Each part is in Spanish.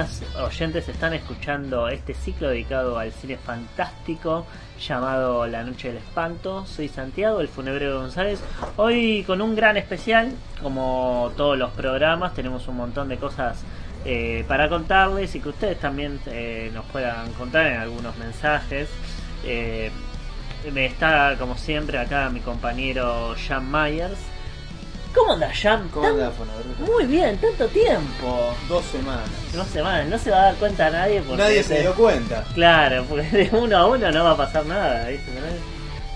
Buenos días, oyentes. Están escuchando este ciclo dedicado al cine fantástico llamado La Noche del Espanto. Soy Santiago, el funebrero González. Hoy con un gran especial, como todos los programas, tenemos un montón de cosas eh, para contarles y que ustedes también eh, nos puedan contar en algunos mensajes. Eh, me está, como siempre, acá mi compañero Jan Myers. ¿Cómo anda, Jan? ¿Cómo Tan- anda, Fonobrero? Muy bien, tanto tiempo. Dos semanas. No se va, no se va a dar cuenta nadie porque Nadie se dio cuenta. Claro, porque de uno a uno no va a pasar nada, ¿viste?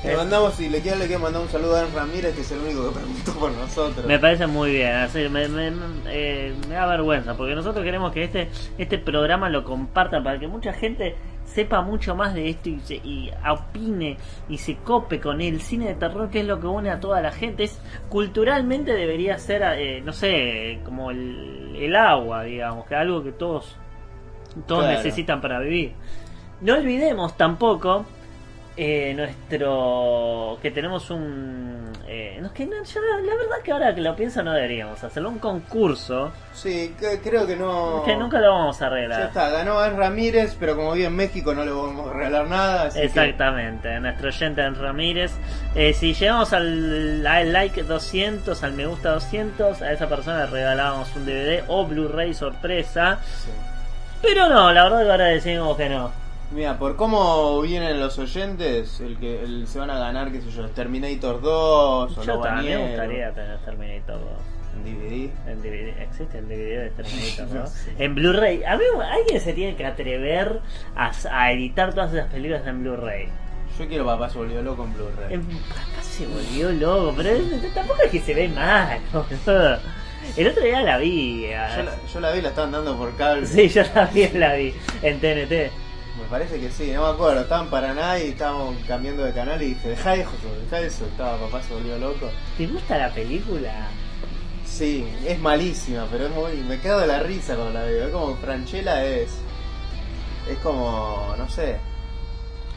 Le mandamos, si le quieren, le quiero mandar un saludo a Dan Ramírez, que es el único que preguntó por nosotros. Me parece muy bien, así, me, me- eh, me da vergüenza, porque nosotros queremos que este este programa lo compartan para que mucha gente sepa mucho más de esto y, se- y opine y se cope con el cine de terror, que es lo que une a toda la gente. Es Culturalmente debería ser, eh, no sé, como el, el agua, digamos, que algo que todos, todos Claro. necesitan para vivir. No olvidemos tampoco eh, nuestro que tenemos un eh, no, es que no, yo la, verdad que ahora que lo pienso no deberíamos hacerlo un concurso Sí, que- creo que no. que nunca lo vamos a Ya arreglar está, ganó Dan Ramírez, pero como vive en México no le vamos a regalar nada. Así que- Exactamente, nuestro oyente en Ramírez. Eh, si llegamos al, al like 200, al me gusta 200, a esa persona le regalábamos un DVD o Blu-ray sorpresa. Sí. Pero no, la verdad que ahora decimos que no. Mira, por cómo vienen los oyentes, el que el, se van a ganar, qué sé yo, Terminator 2 o Yo también me gustaría tener Terminator 2. en DVD. En DVD, ¿Existe el DVD de Terminator, no? No sé. En Blu-ray. A mí, alguien se tiene que atrever a, a editar todas esas películas en Blu-ray. Yo quiero Papá se volvió loco en Blu-ray. Papá se volvió loco, pero tampoco es que se ve mal. boludo. El otro día la vi. Yo la, yo la vi, la estaban dando por cable. Sí, yo también la vi en TNT. Me parece que sí, no me acuerdo. Estaba en Paraná y estábamos cambiando de canal y dije, deja eso, deja eso. Estaba Papá se volvió loco. ¿Te gusta la película? Sí, es malísima, pero es muy. Me quedo de la risa cuando la veo. Es como Franchella es. Es como. no sé.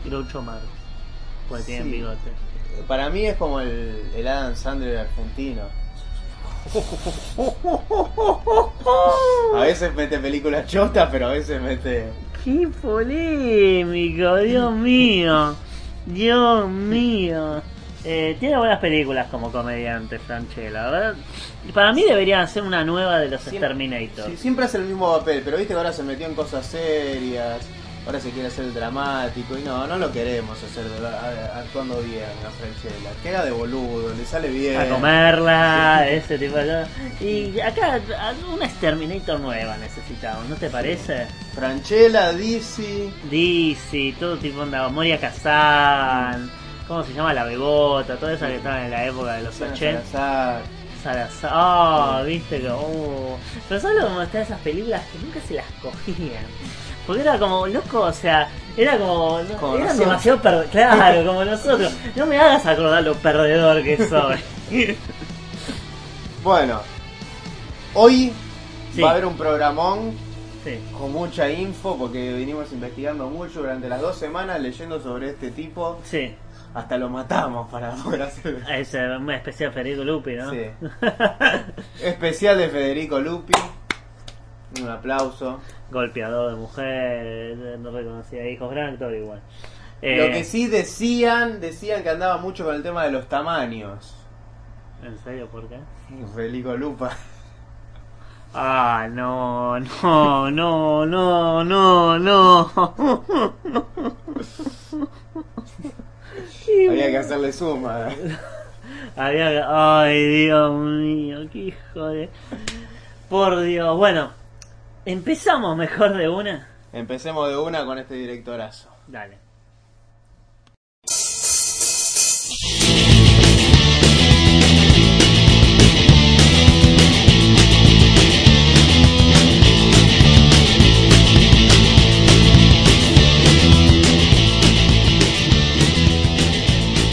Groucho Marx. Porque tiene Sí. bigote. Para mí es como el, el Adam Sandler argentino. A veces mete películas chotas, pero a veces mete. ¡Qué polémico! ¡Dios mío! ¡Dios mío! Eh, tiene buenas películas como comediante, Franchella, ¿verdad? Para mí deberían hacer una nueva de los Siempre- Exterminators. Sí, siempre hace el mismo papel, pero viste que ahora se metió en cosas serias. Ahora se quiere hacer dramático y no, no lo queremos hacer a- actuando bien a Franchella. Que haga de boludo, le sale bien. A comerla, ese tipo de cosas. Y acá una Exterminator nueva necesitamos, ¿no te parece? Franchella, DC. DC, todo tipo de Moria Kazan, ¿cómo se llama? La Bebota, toda esa que estaba en la época de los Luciana 80. Salazar. Salazar, ah, viste que. oh. Pero solo como están esas películas que nunca se las cogían. Porque era como, loco, o sea, era como. no- Como eran nosotros. demasiado perdedores. Claro, como nosotros. No me hagas acordar lo perdedor que soy. Bueno, hoy Sí. va a haber un programón sí. con mucha info porque venimos investigando mucho durante las dos semanas leyendo sobre este tipo. Sí. Hasta lo matamos para poder hacer. Es eh, un especial Federico Lupi, ¿no? Sí. Especial de Federico Lupi. Un aplauso. Golpeador de mujer, no reconocía hijos, gran actor igual. Eh, Lo que sí decían, decían que andaba mucho con el tema de los tamaños. ¿En serio por qué? Federico Lupa. Ah, no, no, no, no, no, no. Había que hacerle suma. Había que- Ay, Dios mío, qué hijo de... Por Dios, bueno, empezamos mejor de una. Empecemos de una con este directorazo. Dale.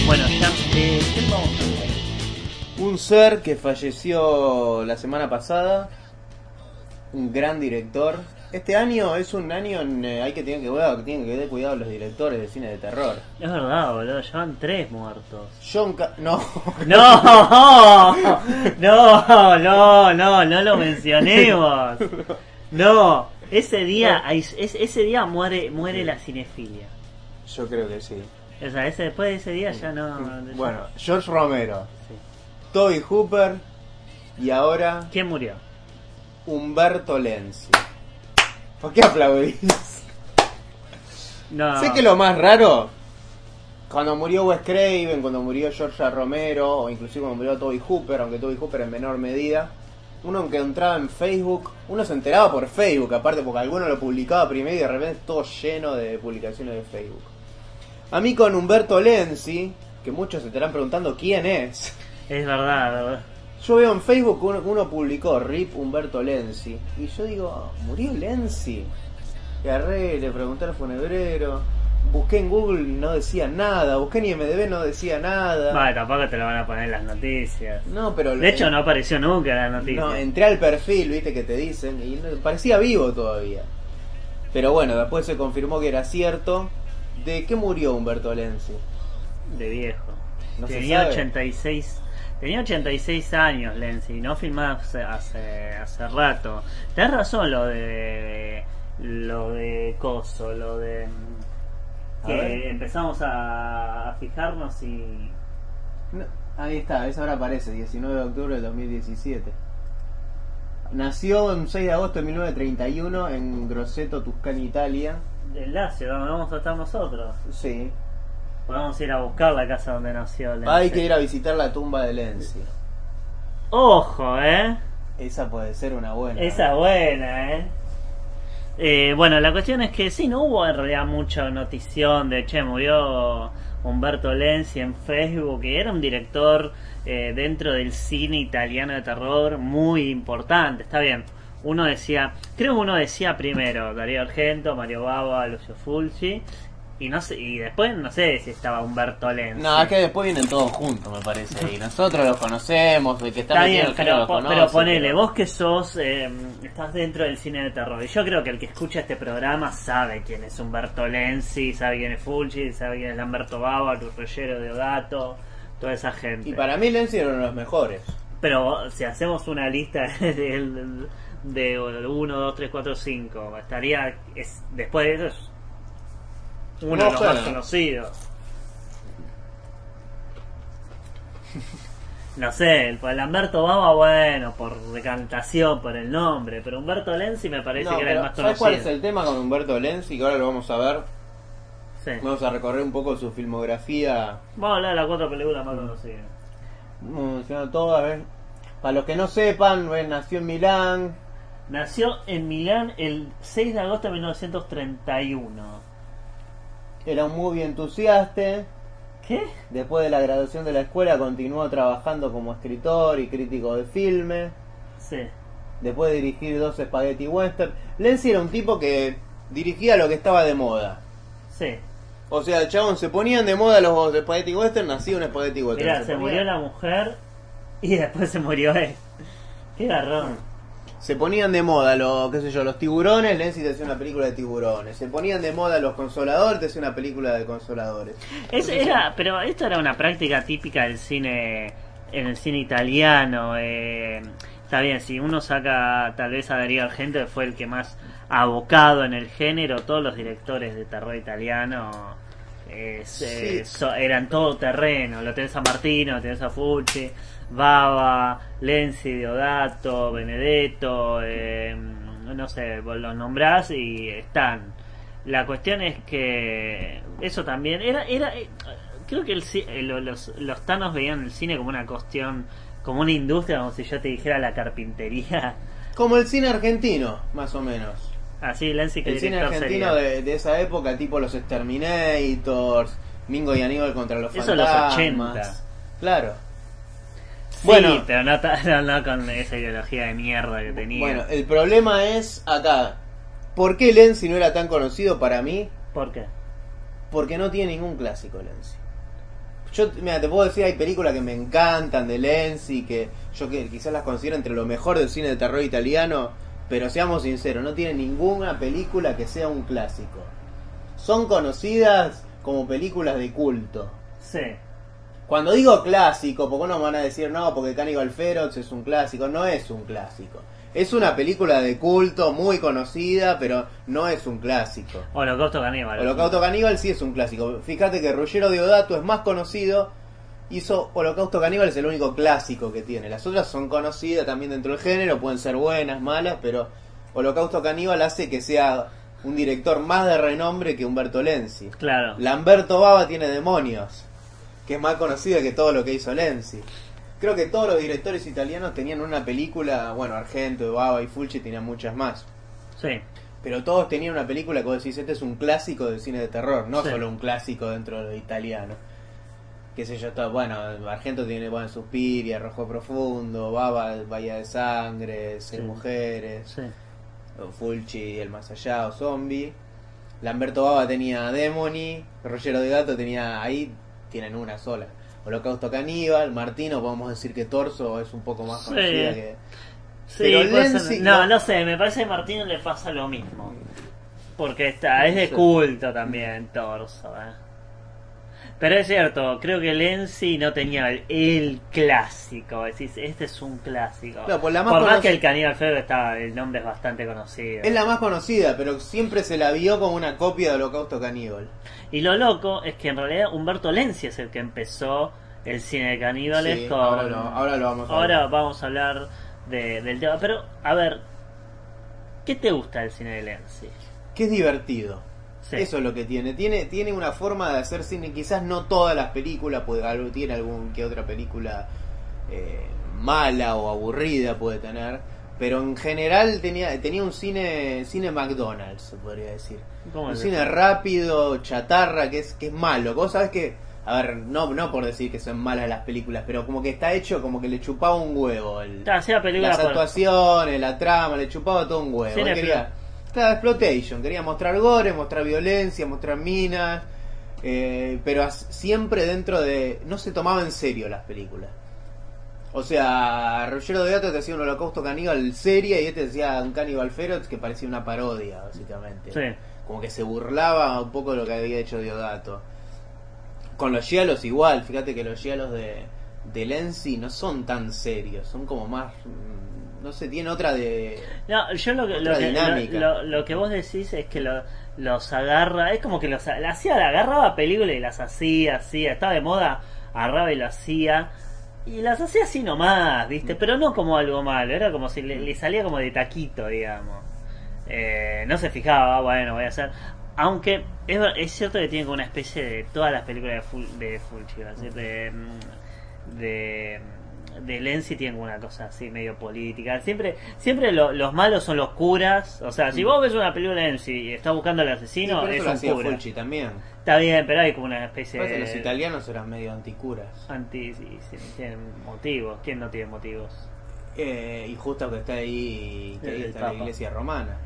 Bueno, ya, eh, ¿qué vamos a? Un ser que falleció la semana pasada, un gran director. Este año es un año en eh, hay que tener que cuidado, que tienen que tener cuidado los directores de cine de terror. Es verdad, boludo, llevan tres muertos. John Ca- no, No, no, no, no, no lo mencionemos. No, ese día, ese día muere, muere la cinefilia. yo creo que sí. O sea, ese, después de ese día ya no. Bueno, George Romero, Sí. Toby Hooper y ahora ¿Quién murió? Humberto Lenzi. ¿Por qué aplaudís? No. Sé que lo más raro, cuando murió Wes Craven, cuando murió George Romero, o inclusive cuando murió Toby Hooper, aunque Toby Hooper en menor medida, uno que entraba en Facebook, uno se enteraba por Facebook, aparte porque alguno lo publicaba primero y de repente todo lleno de publicaciones de Facebook. A mí con Humberto Lenzi, que muchos se estarán preguntando quién es, Es verdad, verdad. Yo veo en Facebook que uno, uno publicó RIP Humberto Lenzi. Y yo digo, ¿murió Lenzi? Y agarré, le pregunté al funebrero. Busqué en Google no decía nada. Busqué en IMDB no decía nada. Vale, tampoco te lo van a poner en las noticias. No, pero. De hecho, no apareció nunca en las noticias. No, entré al perfil, viste, que te dicen. Y parecía vivo todavía. Pero bueno, después se confirmó que era cierto. ¿De qué murió Humberto Lenzi? De viejo. No se Tenía sabe. 86. Tenía 86 años, Lenzi, no filmaba hace, hace, hace rato. Tenés razón lo de. Lo de Coso, lo de. A. Que empezamos a, a fijarnos y. No, ahí está, esa ahora aparece, 19 de octubre del 2017. Nació el 6 de agosto de 1931 en Grosseto, Tuscany, Italia. El Lazio, donde vamos a estar nosotros. Sí. Podemos ir a buscar la casa donde nació Lenzi. Hay que ir a visitar la tumba de Lenzi. Ojo, eh. Esa puede ser una buena. Esa es buena, eh. Eh, bueno, la cuestión es que sí, no hubo en realidad mucha notición de, che, murió Humberto Lenzi en Facebook, que era un director eh, dentro del cine italiano de terror muy importante, está bien. Uno decía, creo que uno decía primero Darío Argento, Mario Bava, Lucio Fulci, y no sé, y después no sé si estaba Humberto Lenzi. No, es que después vienen todos juntos, me parece. Y nosotros los conocemos, el que está, Está bien, en el pero, los po- conoce, pero ponele, pero- vos que sos, eh, estás dentro del cine de terror. Y yo creo que el que escucha este programa sabe quién es Humberto Lenzi, sabe quién es Fulci, sabe quién es Lamberto Bava, Luz Rollero Deodato, toda esa gente. Y para mí Lenzi era uno de los mejores. Pero si hacemos una lista de, de 1, 2, 3, 4, 5, estaría, es, después de eso, es uno No de los más ¿no? conocidos. No sé, el, el Lamberto Baba, bueno, por decantación, por el nombre, pero Humberto Lenzi me parece No, que era el pero más ¿Sabes conocido. cuál es el tema con Humberto Lenzi? Que ahora lo vamos a ver. Sí. Vamos a recorrer un poco su filmografía. Vamos a hablar de las cuatro películas más conocidas. Mencionando todas, a ver. Para los que no sepan, él nació en Milán. Nació en Milán el 6 de agosto de 1931. Era un muy entusiasta. ¿Qué? Después de la graduación de la escuela continuó trabajando como escritor y crítico de filme. Sí. Después de dirigir dos spaghetti western. Lenzi era un tipo que dirigía lo que estaba de moda. Sí. O sea, chabón se ponían de moda los spaghetti western, nacía un spaghetti western. Mirá, se ponía- murió la mujer y después se murió él. Qué garrón. Se ponían de moda los, qué sé yo, los tiburones, Lenzi te hacía una película de tiburones. Se ponían de moda los consoladores, te hacía una película de consoladores. Es- era, pero esto era una práctica típica del cine, en el cine italiano. eh, está bien, si uno saca tal vez a Darío Argento, que fue el que más abocado en el género, todos los directores de terror italiano eh, so- eran todo terreno. Lo tenés a Martino, lo tenés a Fulci, Bava, Lenzi, Deodato, Benedetto, eh, no sé, vos los nombrás y están. La cuestión es que eso también era era eh, creo que el, eh, lo- los los tanos veían el cine como una cuestión como una industria como si yo te dijera la carpintería Como el cine argentino, más o menos. así Lenzi que El cine argentino de, de esa época, tipo los Exterminators, Mingo y Aníbal contra los Eso en los fantasmas. 80. Claro. Sí, Bueno. pero no, ta- no, no con esa ideología de mierda que tenía Bueno, el problema es acá. ¿Por qué Lenzi no era tan conocido para mí? ¿por qué? Porque no tiene ningún clásico Lenzi. Yo, mira, te puedo decir, hay películas que me encantan de Lenzi, que yo que quizás las considero entre lo mejor del cine de terror italiano, pero seamos sinceros, no tiene ninguna película que sea un clásico. Son conocidas como películas de culto. sí Cuando digo clásico, porque uno van a decir, no, porque Cannibal Ferox es un clásico, no es un clásico. Es una película de culto muy conocida, pero no es un clásico. Holocausto Caníbal Holocausto Caníbal sí es un clásico. Fíjate que Ruggero Deodato es más conocido. Hizo Holocausto Caníbal es el único clásico que tiene. Las otras son conocidas también dentro del género, pueden ser buenas, malas, pero Holocausto Caníbal hace que sea un director más de renombre que Humberto Lenzi. claro Lamberto Bava tiene Demonios, que es más conocida que todo lo que hizo Lenzi. Creo que todos los directores italianos tenían una película, bueno, Argento, Bava y Fulci tenían muchas más. sí Pero todos tenían una película que vos decís, este es un clásico del cine de terror, no Sí. solo un clásico dentro de lo italiano. Qué sé yo, está, bueno, Argento tiene bueno, Suspiria, Rojo Profundo, Baba, Bahía de Sangre, Seis Sí. Mujeres, sí Fulci, El Más Allá o Zombie. Lamberto Baba tenía Demony, Rogero de Gato tenía ahí, tienen una sola. Holocausto Caníbal, Martino, podemos decir que Torso es un poco más Sí. conocida que... Sí, Pero Lenzi- no, no. no sé, me parece que a Martino le pasa lo mismo. Porque está, es de culto también, Torso. ¿eh? Pero es cierto, creo que Lenzi no tenía el, el clásico. Decís, este es un clásico. No, pues la más Por más que el Caníbal Feo está, el nombre es bastante conocido. Es la más conocida, pero siempre se la vio como una copia de Holocausto Caníbal. Y lo loco es que en realidad Humberto Lenzi es el que empezó el cine de caníbales Sí, con... ahora lo- ahora lo vamos a Ahora hablar. vamos a hablar de- del tema. Pero, a ver, ¿qué te gusta del cine de Lenzi? Que es divertido. Sí. Eso es lo que tiene. Tiene tiene una forma de hacer cine, quizás no todas las películas, puede, algo- tiene algún que otra película eh, mala o aburrida puede tener, pero en general tenía tenía un cine cine McDonald's, se podría decir. ¿Cómo Un es cine eso? rápido, chatarra, que es que es malo. Vos sabés que a ver, no no por decir que son malas las películas, pero como que está hecho como que le chupaba un huevo el las por- actuaciones, la trama, le chupaba todo un huevo. Él quería, claro, exploitation, quería mostrar gore, mostrar violencia, mostrar minas, eh, pero siempre dentro de... No se tomaba en serio las películas. O sea, Rogero de Gato te hacía un holocausto caníbal seria y este hacía un caníbal feroz que parecía una parodia, básicamente. Sí. Como que se burlaba un poco de lo que había hecho Diodato. Con los giallos igual, fíjate que los giallos de, de Lenzi no son tan serios, son como más... mm, No sé, tienen otra de... No, yo lo que, lo que, dinámica. lo, lo- lo que vos decís es que lo- los agarra, es como que los la hacía, agarraba películas y las hacía, hacía, estaba de moda, agarraba y lo hacía. Y las hacía así nomás, Mm. ¿viste? Pero no como algo malo, era como si le, le salía como de taquito, digamos. Eh, no se fijaba, bueno, voy a hacer. Aunque es, es cierto que tiene como una especie de todas las películas de Full, de Fulci, decir, de, mm, de, de Lenzi tienen una cosa así medio política. Siempre siempre lo- los malos son los curas. O sea, si vos ves una película de Lenzi y estás buscando al Mm. Sí, asesino, pero eso es un cura. Fulci también. Está bien, pero hay como una especie de... los italianos eran medio anticuras. Anti, sí, sí, tienen motivos. ¿Quién no tiene motivos? Eh, y justo que está ahí, que ahí El está la iglesia romana.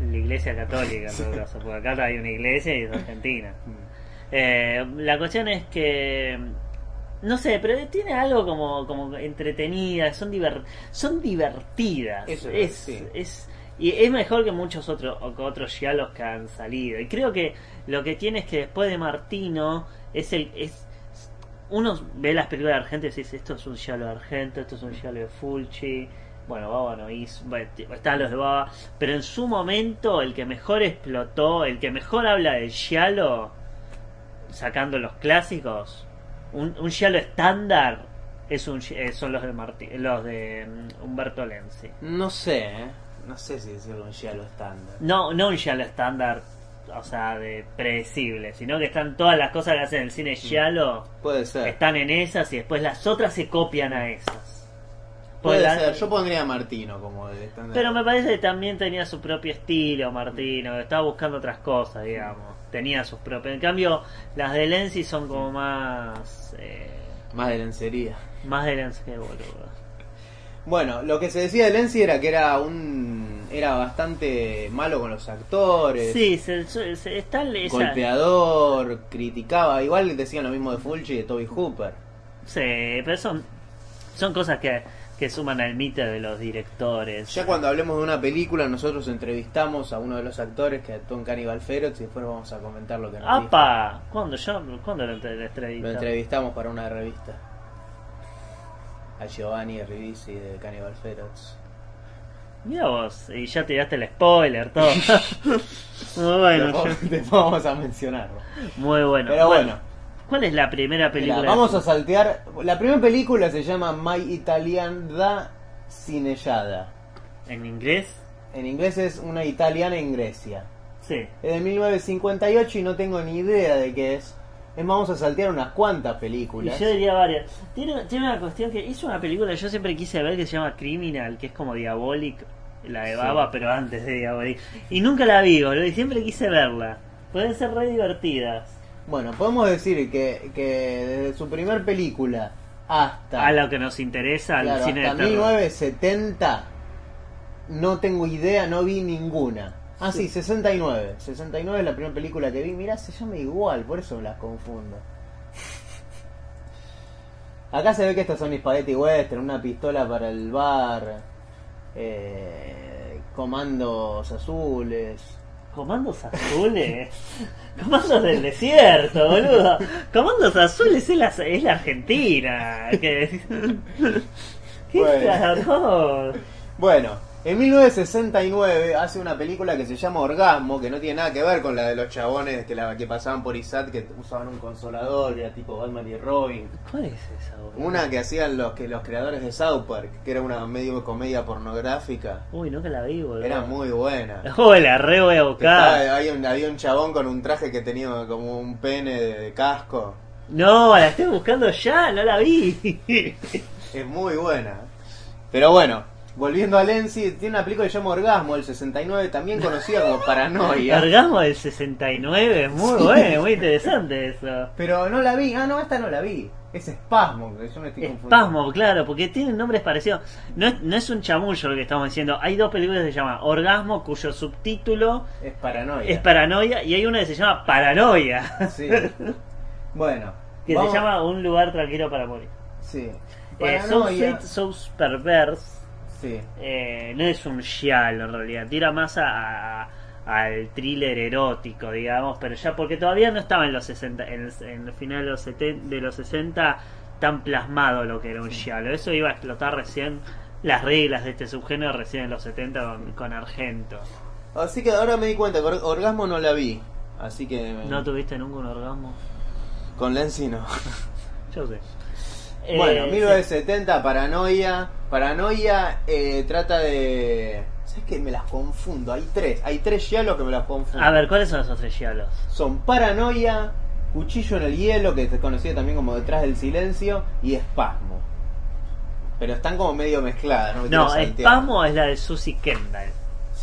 La iglesia católica, en todo caso, porque acá hay una iglesia y es Argentina. Mm. Eh, la cuestión es que no sé, pero tiene algo como, como entretenida, son diver- son divertidas. Eso es, es, sí. es- y es mejor que muchos otros otros giallos que han salido. Y creo que lo que tiene es que después de Martino es el es uno ve las películas de Argento y dice esto es un giallo de Argento, esto es un giallo de Fulci. Bueno, Baba no hizo, bueno, están los de Baba, pero en su momento el que mejor explotó, el que mejor habla del giallo, sacando los clásicos, un, un giallo estándar es un, eh, son los de Marti, los de mm, Humberto Lenzi. No sé, ¿eh? No sé si decirlo un giallo estándar. No, no un giallo estándar, o sea, de predecible, sino que están todas las cosas que hacen en el cine giallo, Puede ser. están en esas y después las otras se copian a esas. Puede Pues la- ser. Yo pondría a Martino como de estándar. Pero me parece que también tenía su propio estilo, Martino. Estaba buscando otras cosas, digamos. Tenía sus propios. En cambio, las de Lenzi son como más. eh, Más de lencería. más de que boludo. Bueno, lo que se decía de Lenzi era que era un. Era bastante malo con los actores. Sí, se, se- se- está esa. Golpeador, criticaba. Igual decían lo mismo de Fulci y de Toby Hooper. Sí, pero son, son cosas que, que suman al mito de los directores. Ya cuando hablemos de una película, nosotros entrevistamos a uno de los actores que actuó en Cannibal Ferox y después vamos a comentar lo que nos dijo. ¡Apa! ¿Cuándo yo? ¿Cuándo lo entre- Lo entrevista? entrevistamos para una revista. A Giovanni Ribisi de Cannibal Ferox. Mira vos, y ya tiraste el spoiler, todo. muy bueno, Después- yo- después vamos a mencionarlo. muy bueno. Pero bueno, ¿Cuál es la primera película? mira, vamos a saltear. La primera película se llama My Italian da Cinellada. ¿En inglés? En inglés es una italiana en Grecia. Sí. Es de 1958 y no tengo ni idea de qué es. Es más, vamos a saltear unas cuantas Y películas. yo diría varias. Tiene, tiene una cuestión que hizo una película que yo siempre quise ver que se llama Criminal, que es como Diabolic, la de Sí. Baba, pero antes de Diabolic. Y nunca la vi, boludo, y siempre quise verla. Pueden ser re divertidas. Bueno, podemos decir que, que desde su primer película hasta, A lo que nos interesa, al claro, cine hasta de terror. 1970 no tengo idea, no vi ninguna. Ah, sí, 69. 69 es la primera película que vi. Mirá, se llama igual, por eso me las confundo. Acá se ve que estos son Spaghetti Western, una pistola para el bar, eh, comandos azules. Comandos azules. Comandos del desierto, boludo. Comandos azules es la, es la Argentina. ¿Qué, ¿Qué Bueno. cagón? Bueno, en 1969 hace una película que se llama Orgasmo, que no tiene nada que ver con la de los chabones que, la, que pasaban por ISAT, que usaban un consolador, que era tipo Batman y Robin. ¿Cuál es esa, boludo? Una que hacían los que los creadores de South Park, que era una medio comedia pornográfica. Uy, nunca la vi, boludo. Era muy buena. Uy, la re voy a buscar. estaba- había, un, había un chabón con un traje que tenía como un pene de, de casco. No, la estoy buscando ya, no la vi. Es muy buena. Pero bueno, volviendo a Lenzi, tiene una película que se llama Orgasmo, del 69, también conocida como Paranoia. Orgasmo del 69, muy bueno, muy interesante eso. Pero no la vi, ah, no, esta no la vi. Es Espasmo, que yo me estoy confundiendo. Espasmo, claro, porque tienen nombres parecidos. No es, no es un chamullo lo que estamos diciendo. Hay dos películas que se llaman Orgasmo, cuyo subtítulo Es Paranoia. es Paranoia, y hay una que se llama Paranoia, Sí. Bueno. que vamos- se llama Un lugar tranquilo para morir. Sí. Eh, so Paranoia. Sweet, So Perverse Sí. eh, no es un giallo en realidad, tira más a, a- al thriller erótico, digamos, pero ya porque todavía no estaba en los 60, en, el- en el final de los, 70, de los 60 tan plasmado lo que era un giallo. Eso iba a explotar recién las reglas de este subgénero recién en los 70 con, con Argento. Así que ahora me di cuenta que Or- Orgasmo no la vi. Así que. ¿No tuviste nunca un orgasmo? Con Lenzi no. Yo sé. Bueno, Eh, 1970, Paranoia. Paranoia eh, trata de. ¿Sabes qué? Me las confundo. Hay tres. Hay tres giallos que me las confundo. A ver, ¿cuáles son esos tres giallos? Son Paranoia, Cuchillo en el Hielo, que es conocido también como Detrás del Silencio, y Espasmo. Pero están como medio mezcladas, ¿no? No. Espasmo es la de Susie Kendall.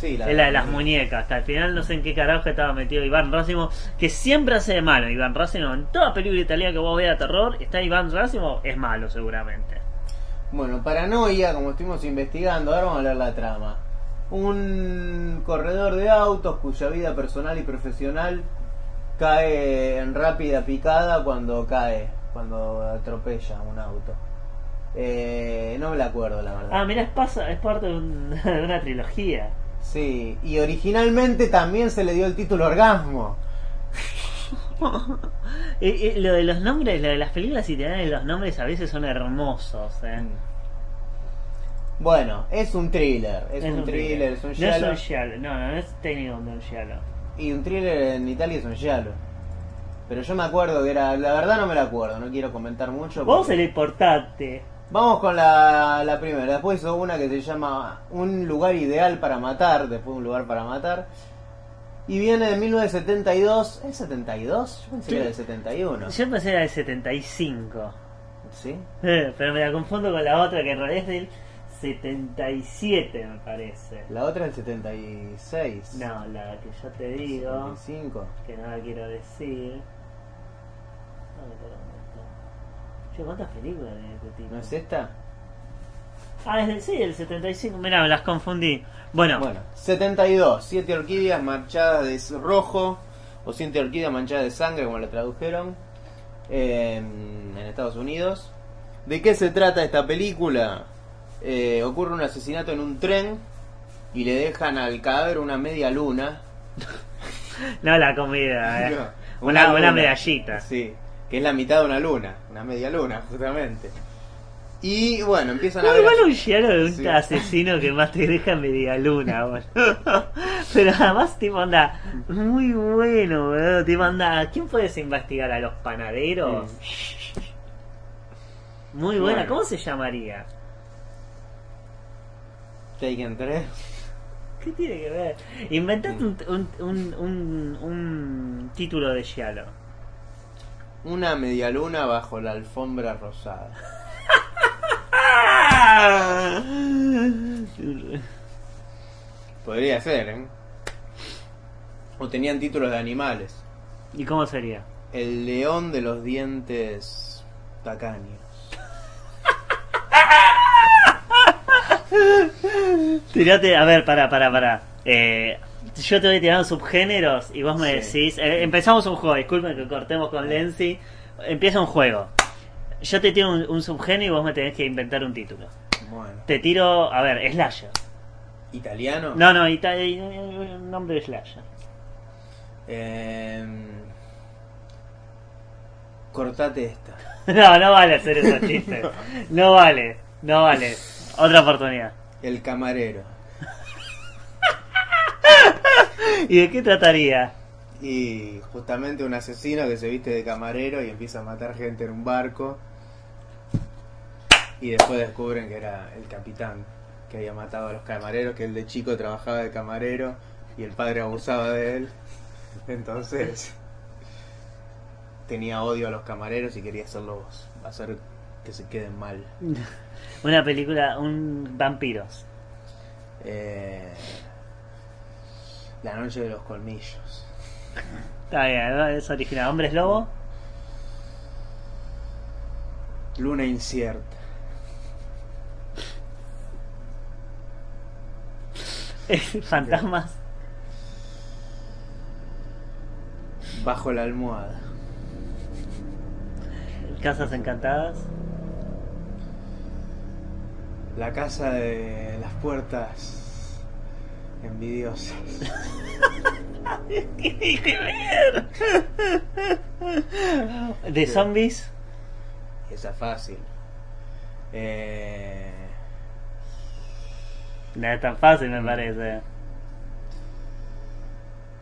Sí, Es la de las muñecas. Hasta el final no sé en qué carajo estaba metido Iván Racimo, que siempre hace de malo Iván Racimo. En toda película italiana que vos veas de terror, está Iván Racimo, es malo seguramente. Bueno, Paranoia, como estuvimos investigando, ahora vamos a leer la trama. Un corredor de autos cuya vida personal y profesional cae en rápida picada cuando cae, cuando atropella un auto. Eh, no me la acuerdo, la verdad. Ah, mira, es, pasa, es parte de, un- de una trilogía. Sí, y originalmente también se le dio el título Orgasmo. Eh, eh, lo de los nombres, lo de las películas italianas, los nombres a veces son hermosos. eh. Bueno, es un thriller, es, un, thriller, es un No es giallo. un giallo, no, no, no es técnicamente un giallo. Y un thriller en Italia es un giallo. Pero yo me acuerdo que era, la verdad no me la acuerdo, no quiero comentar mucho. Vos porque- el importante. Vamos con la, la primera. Después hizo una que se llama Un lugar ideal para matar. Después Un lugar para matar. Y viene de 1972. ¿Es 72? Yo pensé que era del 71. Yo pensé que era del 75. ¿Sí? Eh, pero me la confundo con la otra que en realidad es del 77 me parece. La otra es el 76. No, la que yo te digo, 75. que no la quiero decir. ¿Dónde está? ¿Dónde está? Che, ¿cuántas películas de este tipo? ¿No es esta? Ah, es del, sí, del 75. Mirá, me las confundí. Bueno, Bueno, 72. Siete orquídeas manchadas de rojo. O siete orquídeas manchadas de sangre, como la tradujeron. En, en Estados Unidos. ¿De qué se trata esta película? Eh, ocurre un asesinato en un tren. Y le dejan al cadáver una media luna. no la comida, eh. No, una, una, luna. medallita. Sí, que es la mitad de una luna. Una media luna, justamente. Y bueno, empiezan a ver. igual un giallo de un asesino que más te deja media luna, boludo. Pero además, tipo, anda, muy bueno, boludo. Tipo, anda, ¿quién puedes investigar? ¿A los panaderos? Muy buena, Bueno. ¿cómo se llamaría? Taken 3. ¿Qué tiene que ver? Inventate un, un, un, un, un título de giallo. Una media luna bajo la alfombra rosada. Podría ser, ¿eh? O tenían títulos de animales. ¿Y cómo sería? El león de los dientes tacaños. Tirate, a ver, para, para, para. Eh, yo te voy tirando subgéneros y vos me Sí. decís. eh, empezamos un juego, disculpen que cortemos con Lenzi. Empieza un juego. Yo te tiro un, un subgénero y vos me tenés que inventar un título. Bueno. Te tiro, a ver, Slasher. ¿Italiano? No, no, ita- un nombre de Slasher. Em, cortate esta. No, no vale hacer esos chistes. No vale, no vale. Otra oportunidad. El camarero. ¿Y de qué trataría? Y justamente un asesino que se viste de camarero y empieza a matar gente en un barco. Y después descubren que era el capitán que había matado a los camareros, que él de chico trabajaba de camarero y el padre abusaba de él. Entonces tenía odio a los camareros y quería hacerlos hacer que se queden mal. Una película, un vampiros. Eh, la noche de los colmillos. Está bien, ¿no? es original. ¿Hombres lobo? Luna incierta. ¿Fantasmas? Bajo la almohada. ¿Casas encantadas? La casa de las puertas envidiosas. ¿De zombies? Esa es fácil. Eh, No es tan fácil, me parece.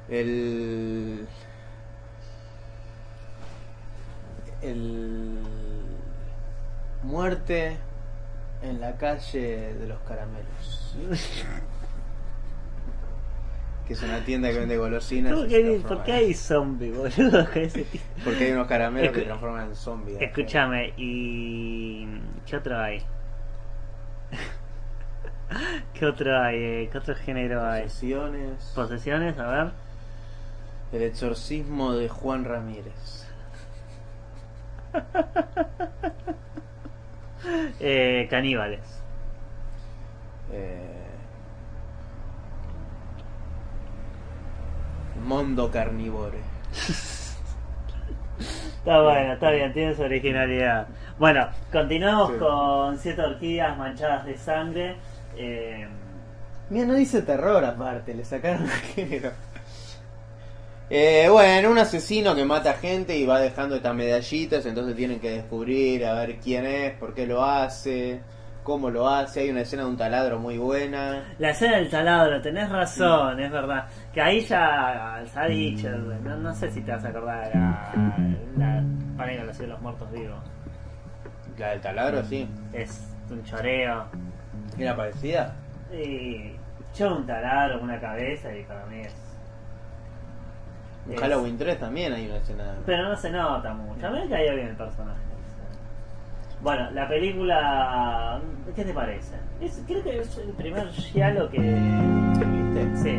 el. El. Muerte en la calle de los caramelos. que es una tienda que vende golosinas. ¿Cómo y que ¿Por qué hay zombies, boludo? Porque hay unos caramelos que Escu- transforman en zombies. Escúchame, ¿y qué otro hay? ¿Qué otro hay? eh? ¿Qué otro género hay? Posesiones. ¿Posesiones? A ver. El exorcismo de Juan Ramírez. Eh, caníbales. Eh, Mondo Carnivore. Está bueno, está bien, tiene su originalidad. Bueno, continuamos Sí. con siete orquídeas manchadas de sangre. Eh, Mira, no dice terror aparte, le sacaron el género. Eh, bueno, un asesino que mata gente y va dejando estas medallitas, entonces tienen que descubrir a ver quién es, por qué lo hace, cómo lo hace. Hay una escena de un taladro muy buena. la escena del taladro, tenés razón, es verdad. Que ahí ya se ha dicho, no, no sé si te vas a acordar, la, la pareja de la ciudad de los muertos vivos. La del taladro, sí. Es un choreo. Era parecida. Y yo un taladro con una cabeza y para mí es... En es- Halloween 3 también hay una escena. Pero no se nota mucho. A mí me caía bien el personaje. Bueno, la película. ¿Qué te parece? Es- creo que es el primer Giallo que. ¿Viste? Sí.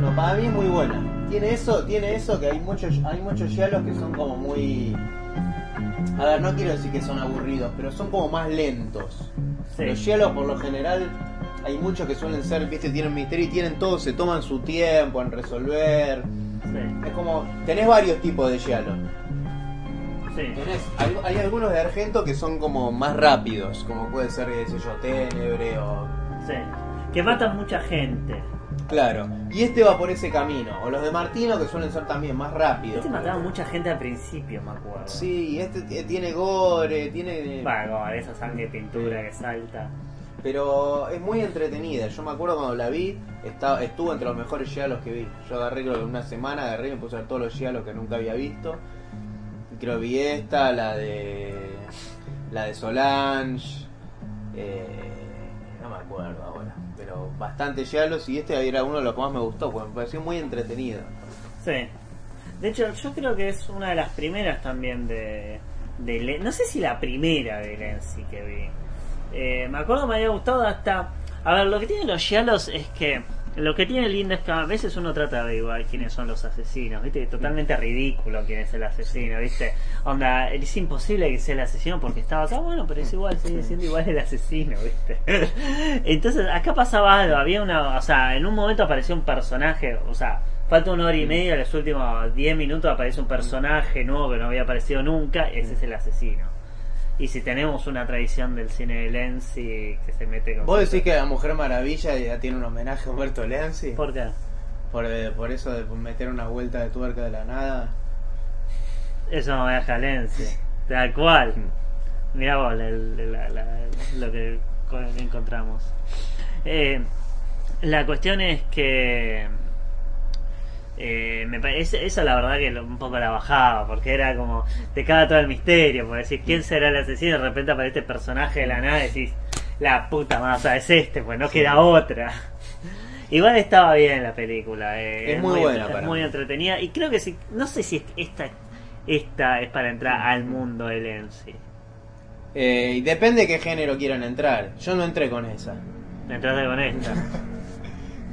No, para mí es muy buena. Tiene eso, tiene eso que hay muchos, hay muchos giallos que son como muy. A ver, no quiero decir que son aburridos, pero son como más lentos. Sí. Los giallos por lo general hay muchos que suelen ser, viste, tienen misterio y tienen todo, se toman su tiempo en resolver. Sí. Es como, tenés varios tipos de giallos. Sí. Tenés, hay, hay algunos de Argento que son como más rápidos, como puede ser, qué sé yo, Tenebre o Sí. Que matan mucha gente. Claro, y este va por ese camino. O los de Martino que suelen ser también más rápidos. Este mataba mucha gente al principio, me acuerdo. Sí, este tiene gore, tiene... Bueno, esa sangre pintura que salta. Pero es muy entretenida. Yo me acuerdo cuando la vi, estaba, estuvo entre los mejores giallos que vi. Yo agarré creo que una semana, agarré y me puse a ver todos los giallos que nunca había visto. Creo vi esta, la de... La de Solange. eh, no me acuerdo ahora. Pero bastante giallos y este era uno de los que más me gustó, porque me pareció muy entretenido. Sí. De hecho, yo creo que es una de las primeras también de. de no sé si la primera de Lenzi que vi. Eh, me acuerdo me había gustado hasta. A ver, lo que tienen los Giallos es que. Lo que tiene lindo es que a veces uno trata de igual quiénes son los asesinos, ¿viste? Totalmente ridículo quién es el asesino, ¿viste? Onda, es imposible que sea el asesino porque estaba acá, bueno, pero es igual, sigue siendo igual el asesino, ¿viste? Entonces, acá pasaba algo, había una, o sea, en un momento apareció un personaje, o sea, falta una hora y media, en los últimos 10 minutos aparece un personaje nuevo que no había aparecido nunca, ese es el asesino. Y si tenemos una tradición del cine de Lenzi que se mete con... ¿Vos decís que la Mujer Maravilla ya tiene un homenaje a Humberto Lenzi? ¿Por qué? Por, eh, por eso de meter una vuelta de tuerca de la nada. Eso no me deja Lenzi. Tal cual. Mira vos la- la- la- lo que co- encontramos. Eh, la cuestión es que eh, me parece eso la verdad que lo- un poco la bajaba porque era como te caga todo el misterio porque decís quién será el asesino de repente aparece este personaje de la nada y decís la puta más o sea, es este pues no queda otra. Igual estaba bien la película eh, Es muy buena es muy entretenida y creo que sí no sé si esta esta es para entrar al mundo de Lenzi Eh, depende de qué género quieran entrar. Yo no entré con esa. Entraste con esta.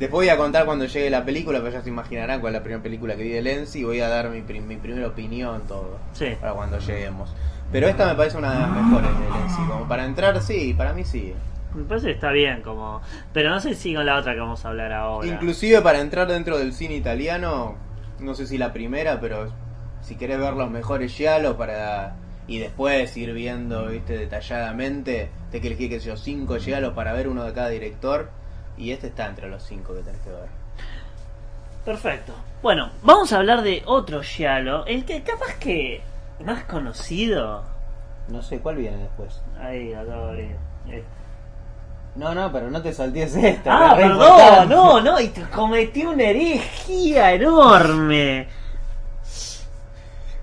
Después voy a contar cuando llegue la película, pero ya se imaginarán cuál es la primera película que vi de Lenzi y voy a dar mi, prim- mi primera opinión, todo. Sí. Para cuando lleguemos. Pero esta me parece una de las mejores de Lenzi. Como para entrar, sí, para mí sí. Me parece que está bien, como. Pero no sé si con la otra que vamos a hablar ahora. Inclusive para entrar dentro del cine italiano, no sé si la primera, pero si querés ver los mejores giallo para y después ir viendo, viste, detalladamente, te que elegir, sé yo, cinco giallos para ver uno de cada director y este está entre los cinco que tenés que ver. Perfecto. Bueno, vamos a hablar de otro Giallo, el que capaz que más conocido. No sé cuál viene después. Ahí, de abrir. Este. No, no, pero no te saltees esta. Ah, perdón, no, no, y te cometí una herejía enorme.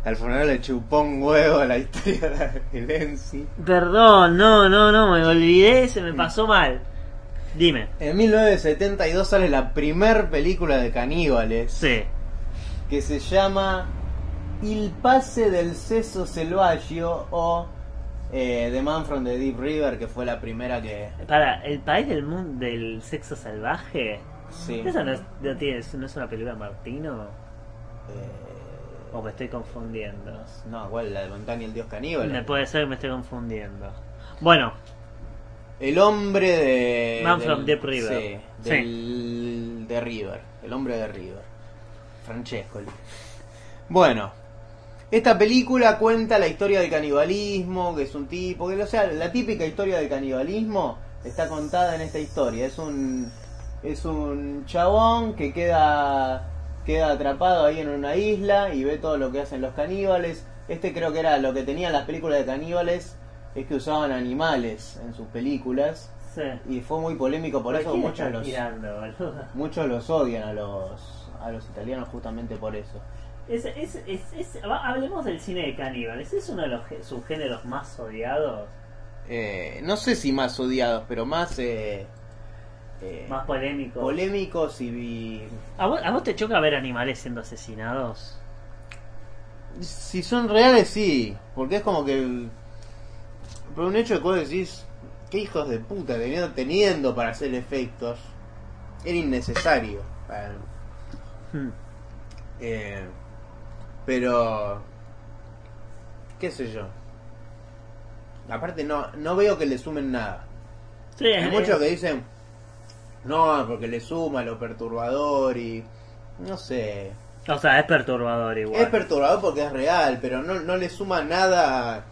Al funeral le chupó un huevo la historia de Lenzi. Perdón, no, no, no, me olvidé, se me pasó mal. Dime. En 1972 sale la primer película de caníbales. Sí. que se llama Il Pase del Seso Selvaggio o eh, The Man from the Deep River, que fue la primera que... Para, ¿el país del mundo del sexo salvaje? Sí. ¿Esa no es, no tiene- no es una película de Martino? Eh, ¿O me estoy confundiendo? no, igual la de Montaña y el Dios Caníbal. Me puede ser que me esté confundiendo. Bueno, El hombre de... Man del- from Deep River. Sí, de River. El hombre de River. Francesco. Bueno, esta película cuenta la historia del canibalismo, que es un tipo, que o sea, la típica historia del canibalismo está contada en esta historia. Es un es un chabón que queda queda atrapado ahí en una isla y ve todo lo que hacen los caníbales. Este creo que era lo que tenían las películas de caníbales es que usaban animales en sus películas sí. y fue muy polémico por eso muchos los tirando, muchos los odian a los a los italianos justamente por eso. Es, es, es, hablemos del cine de caníbales. ¿Es uno de los subgéneros más odiados? Eh, no sé si más odiados, pero más eh, eh, Más polémicos. polémicos y vi- ¿A vos, a vos te choca ver animales siendo asesinados? si son reales sí, porque es como que por un hecho que vos decís qué hijos de puta teniendo, teniendo para hacer efectos era innecesario. Para- Hmm. eh, pero qué sé yo. Aparte no no veo que le sumen nada. Sí, Hay muchos que dicen, no, porque le suma lo perturbador y... No sé. O sea, es perturbador igual. Es perturbador porque es real, pero no, no le suma nada...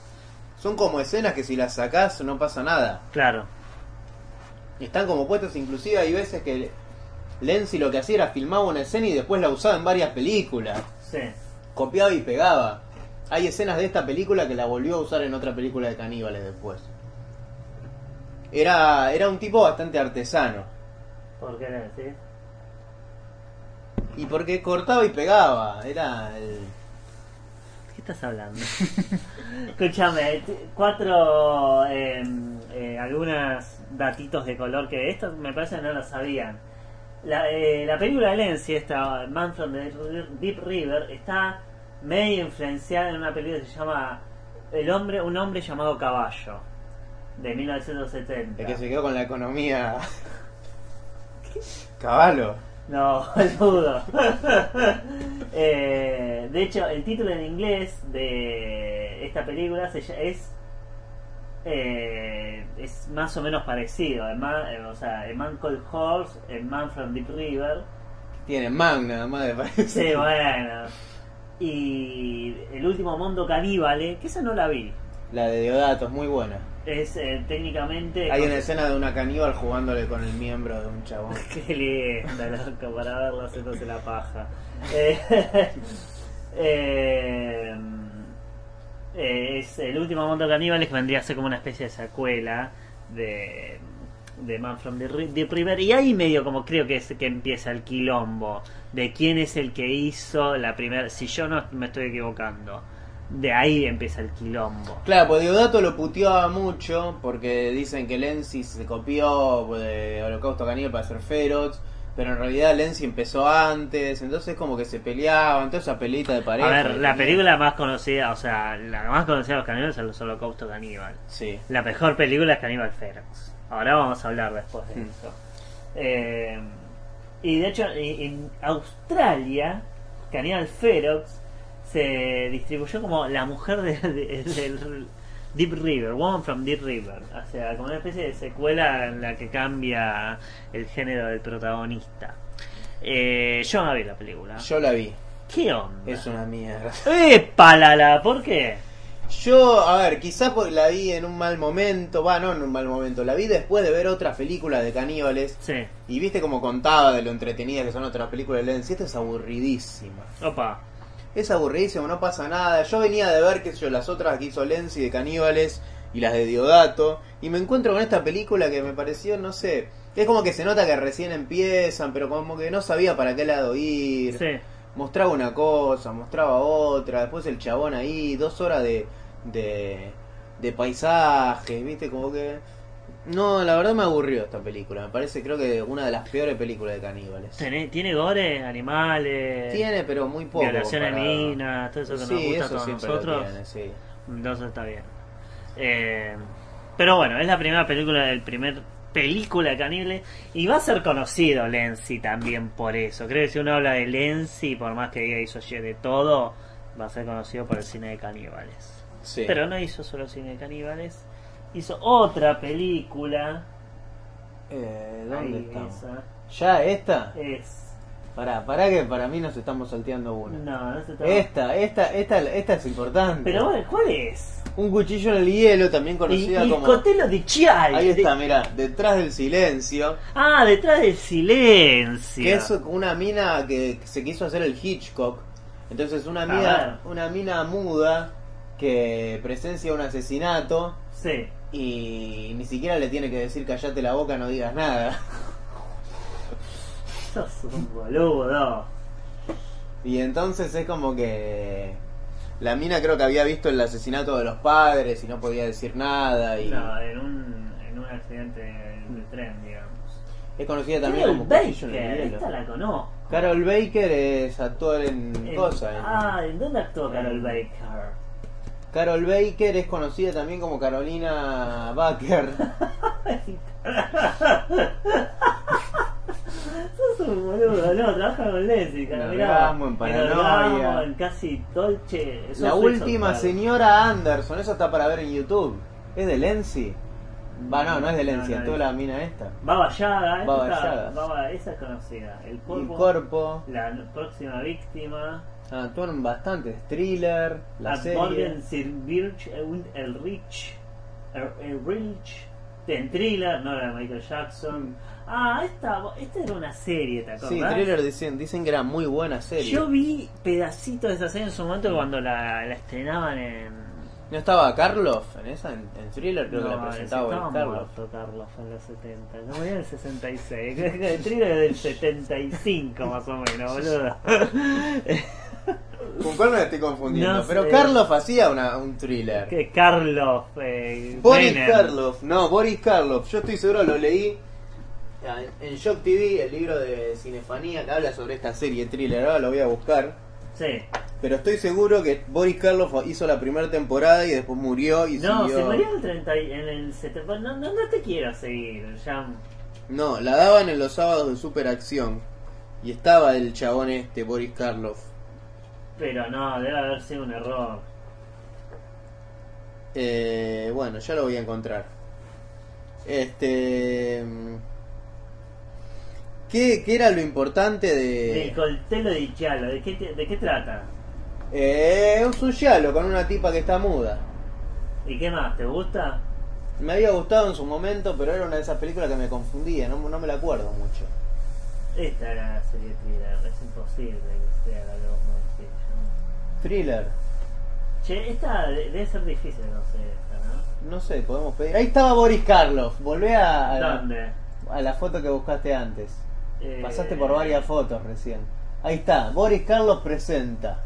Son como escenas que si las sacás no pasa nada. Claro. Están como puestas, inclusive hay veces que Lenzi lo que hacía era filmaba una escena y después la usaba en varias películas. Sí. Copiaba y pegaba. Hay escenas de esta película que la volvió a usar en otra película de caníbales después. Era, era un tipo bastante artesano. ¿Por qué decís? Y porque cortaba y pegaba, era el... ¿Qué estás hablando? Escúchame, cuatro, eh, eh, algunas datitos de color que estos me parece que no lo sabían. La, eh, la película de Lenzi, esta Man from the Deep River, está medio influenciada en una película que se llama El hombre, un hombre llamado Caballo, de 1970. el que se quedó con la economía... Caballo. No, boludo. Eh, de hecho, el título en inglés de esta película se es eh, es más o menos parecido. A Man- eh, o sea, A Man Called Horse, A Man from Deep River. Tiene man nada más, me parece. Sí, bueno. Y El último mundo caníbale, que esa no la vi. La de Deodato es muy buena. Es eh, técnicamente. Hay una escena de una caníbal jugándole con el miembro de un chabón. Qué linda, loco, para verlo haciéndose la paja. Eh, eh, eh, es el último mundo caníbales que vendría a ser como una especie de secuela de, de Man from the Deep River. Y ahí medio como creo que es que empieza el quilombo de quién es el que hizo la primera. Si yo no me estoy equivocando, de ahí empieza el quilombo. Claro, pues Deodato lo puteaba mucho porque dicen que Lenzi se copió de Holocausto Caníbal para hacer Feroz, pero en realidad Lenzi empezó antes, entonces como que se peleaban, toda esa peleita de pareja. A ver, la tenía. película más conocida, o sea, la más conocida de los caníbales es el Holocausto Caníbal. Sí. La mejor película es Caníbal Ferox. Ahora vamos a hablar después de Mm. eso. Eh, y de hecho, en en Australia, Cannibal Ferox se distribuyó como la mujer de- de- del Deep River, Woman from Deep River. O sea, como una especie de secuela en la que cambia el género del protagonista. Eh, yo no vi la película. Yo la vi. ¿Qué onda? Es una mierda. ¡Épalala! ¿Por qué? Yo, a ver, quizás porque la vi en un mal momento, va, no en un mal momento, la vi después de ver otras películas de caníbales Sí. y viste como contaba de lo entretenida que son otras películas de Lenz, y esta es aburridísima. Opa. Es aburridísimo, no pasa nada. Yo venía de ver, qué sé yo, las otras que hizo Lenzi de caníbales y las de Diodato y me encuentro con esta película que me pareció, no sé, es como que se nota que recién empiezan, pero como que no sabía para qué lado ir. Sí. mostraba una cosa, mostraba otra, después el chabón ahí, dos horas de, de, de paisajes, viste, como que... No, la verdad me aburrió esta película, me parece creo que una de las peores películas de caníbales. Tiene, tiene gore, animales, Tiene, pero muy poco. violaciones minas, todo eso que nos gusta a todos nosotros. tiene, sí. Entonces está bien. Eh, pero bueno, es la primera película del primer película de caníbales y va a ser conocido Lenzi también por eso. Creo que si uno habla de Lenzi, por más que diga hizo de todo, va a ser conocido por el cine de caníbales. Sí. Pero no hizo solo cine de caníbales, hizo otra película. Eh, ¿Dónde Ahí, esa. ¿Ya esta? Es. Pará, pará que para mí nos estamos salteando una. No, no se está. Esta, esta, esta, esta es importante. Pero bueno, ¿cuál es? Un cuchillo en el hielo, también Y, conocida y como... Cotelo de Chiari. Ahí está, mirá, detrás del silencio. Ah, detrás del silencio. Que es una mina que se quiso hacer el Hitchcock. Entonces una mina, una mina muda que presencia un asesinato Sí. Y ni siquiera le tiene que decir callate la boca, no digas nada. Sos un boludo. Y entonces es como que la mina creo que había visto el asesinato de los padres y no podía decir nada y No, en un, en un accidente de tren, digamos. es conocida también Carol como en Baker, esta la conozco. Carol Baker es actor en En- cosas. en- Ah, ¿en dónde actuó Carol en- Baker? Carol Baker es conocida también como Carolina Baker. Sos un boludo, no, trabaja con Leslie, Orgasmo, en. Paranoia. En casi Dolce. La última señora Anderson, eso está para ver en YouTube. ¿Es de Lenzi? Va, no, no es de Lenzi, No, es. la mina esta. Baba Yaga, Baba está- Yaga. Baba- esa es conocida. El cuerpo, el cuerpo. la próxima víctima. Ah, Actúan bastante. Thriller, la a serie. Morgan Sirvirch, el, el Rich, el, el Rich, en Thriller, no era de Michael Jackson. Ah, esta, esta era una serie, ¿te acordás? Sí, Thriller dicen, dicen que era muy buena serie. Yo vi pedacitos de esa serie en su momento cuando la, la estrenaban en... ¿No estaba Karloff en esa? En, en Thriller creo que la No, presentaba estaba Boris Karloff. en los 70. No en el 66. Creo que El thriller es del 75 más o menos, boludo. ¿Con cuál me estoy confundiendo? No Pero sé. Karloff hacía una, un thriller. que Carlos. Eh, Boris. Karloff, no, Boris Karloff, yo estoy seguro lo leí en en Shock TV, el libro de Cinefanía que habla sobre esta serie thriller, ahora lo voy a buscar. Sí. Pero estoy seguro que Boris Karloff hizo la primera temporada y después murió y No, siguió. se murió en el 30 y- en el 70. No, no, no te quiero seguir. Ya. No, la daban en los sábados de Super Acción. Y estaba el chabón este, Boris Karloff. Pero no, debe haber sido un error. Eh, bueno, ya lo voy a encontrar. Este. mm, ¿Qué, qué era lo importante de.? El coltelo de Chalo, ¿de qué, te- ¿de qué trata? Eh, un yalo con una tipa que está muda. ¿Y qué más? ¿Te gusta? Me había gustado en su momento, pero era una de esas películas que me confundía, no, no me la acuerdo mucho. Esta era la serie thriller, es imposible que sea la que vos me decís. ¿no? Thriller. Che, esta de- debe ser difícil de conseguir esta, ¿no? No sé, podemos pedir. Ahí estaba Boris Karloff. Volvé a, ¿Dónde? a la foto que buscaste antes. Eh, Pasaste por varias fotos recién. Ahí está, Boris Karloff presenta.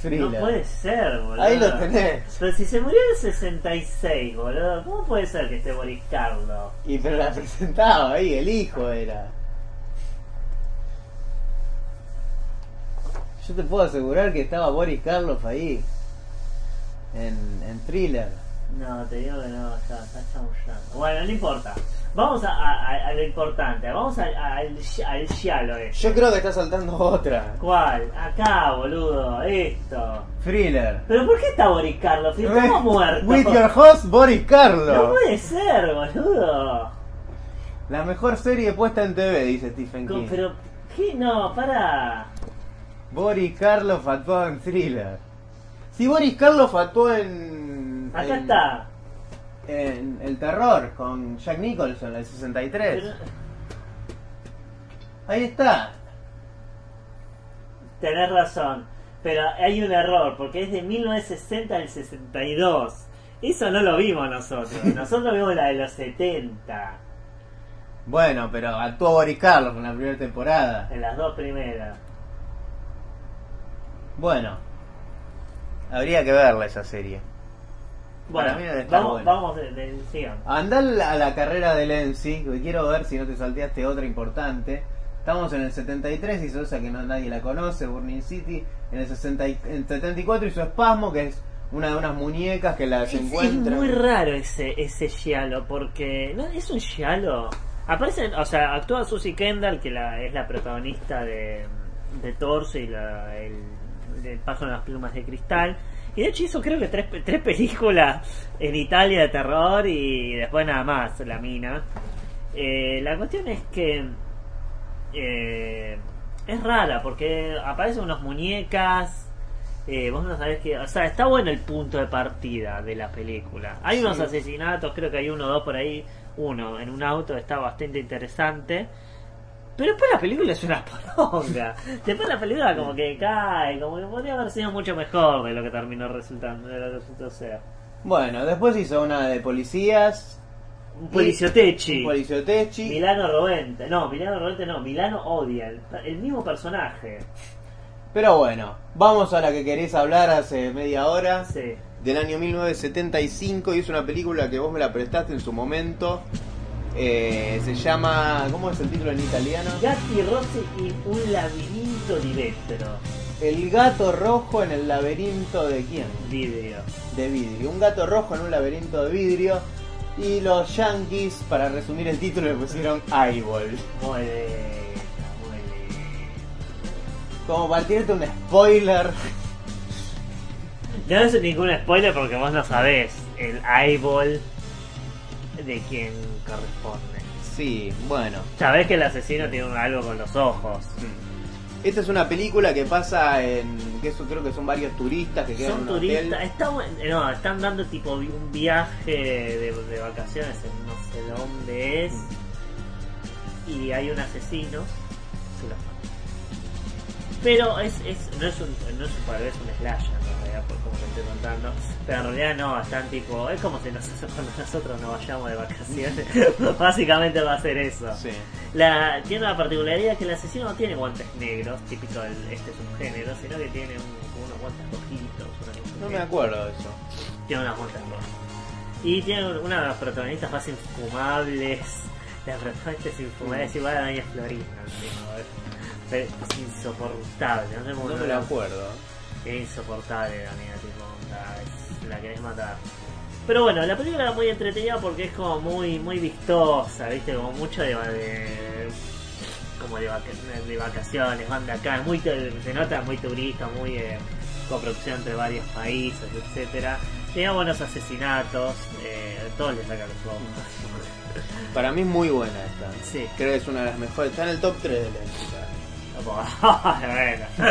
Thriller. No puede ser, boludo. Ahí lo tenés. Pero si se murió en el 66, boludo, ¿cómo puede ser que esté Boris Karloff? Y pero la presentaba ahí, el hijo era. Yo te puedo asegurar que estaba Boris Karloff ahí. En, en thriller. No, te digo que no, ya está chamullando. Bueno, no importa. Vamos a, a- a lo importante, vamos al, al, al giallo este. Yo creo que está saltando otra. ¿Cuál? Acá, boludo, esto. Thriller. ¿Pero por qué está Boris Karloff? Si estamos muertos. With your host, Boris No Karloff. puede ser, boludo. La mejor serie puesta en TV, dice Stephen King. Pero, ¿qué? No, para. Boris Karloff actuó en Thriller. Si Boris Karloff actuó en... Acá en- está. En El Terror, con Jack Nicholson, el 63. Pero- Ahí está. Tenés razón, pero hay un error, porque es de 1960 al 62. Eso no lo vimos nosotros, nosotros vimos la de los 70, Bueno, pero actuó Boris Karloff en la primera temporada. en las dos primeras. Bueno, habría que verla esa serie. Bueno, vamos, buena. vamos de, de- sigamos. Andá a la, carrera de Lenzi, que quiero ver si no te salteaste otra importante. Estamos en el 73, hizo esa que no nadie la conoce, Burning City. En el, 60 y- en el 74 hizo Espasmo, que es una de unas muñecas que las Es, es muy raro ese ese giallo, porque no es un giallo. Aparece, o sea, actúa Susie Kendall, que la, es la protagonista de, de Torso y la, el, pájaro de las plumas de cristal. Y de hecho hizo creo que tres, tres películas en Italia de terror y después nada más, la mina. Eh, la cuestión es que eh, es rara porque aparecen unas muñecas. eh, vos no sabés que. O sea, está bueno el punto de partida de la película. Hay Sí. unos asesinatos, creo que hay uno o dos por ahí. Uno en un auto está bastante interesante. Pero después la película es una poronga. Después la película como que cae, como que podría haber sido mucho mejor de lo que terminó resultando, de lo que resultó ser. Bueno, después hizo una de policías. Un policiotechi. Un policiotechi. Milano Rovente. No, Milano Rovente no, Milano odia. El, el mismo personaje. Pero bueno, vamos a la que querés hablar hace media hora. Sí. Del año 1975 y es una película que vos me la prestaste en su momento. Eh, se llama. ¿Cómo es el título en italiano? Gatti Rossi y un labirinto di vetro. El gato rojo en el laberinto de quién? Vidrio. De vidrio. Un gato rojo en un laberinto de vidrio. Y los yankees, para resumir el título, le pusieron Eyeball. Muy bien, muy bien. Como partirte un spoiler. No es ningún spoiler porque vos no sabés el eyeball de quién corresponde. Sí, bueno. Sabés que el asesino tiene algo con los ojos. Esta es una película que pasa en. que eso creo que son varios turistas que quedan Son en un hotel. turistas, está buen- no, están dando tipo un viaje de, de vacaciones en no sé dónde es. Y hay un asesino que los mata. Pero es, es, no es un, no es un es un slasher por como te estoy contando. Pero en realidad no, están tipo, es como si nosotros, cuando nosotros nos vayamos de vacaciones. Básicamente va a ser eso. Sí. La, tiene la particularidad que el asesino no tiene guantes negros, típico de este subgénero, sino que tiene un- unos guantes rojitos. una No me acuerdo de eso. Tiene unas guantes rojas. Y tiene una de las protagonistas más infumables. La protagonista es infumable, es igual a Doña Florina. es insoportable, no sé No me lo acuerdo. Es insoportable la mina, tipo, onda, es- la querés matar. Pero bueno, la película era muy entretenida porque es como muy muy vistosa, ¿viste? Como mucho de, de- como de, de vacaciones, van de acá, es muy se nota muy turista, muy eh, coproducción entre varios países, etcétera. Tenía buenos asesinatos, eh, todos le sacan los ojos. Para mí es muy buena esta. Sí. Creo que es una de las mejores. Está en el top 3 de la época.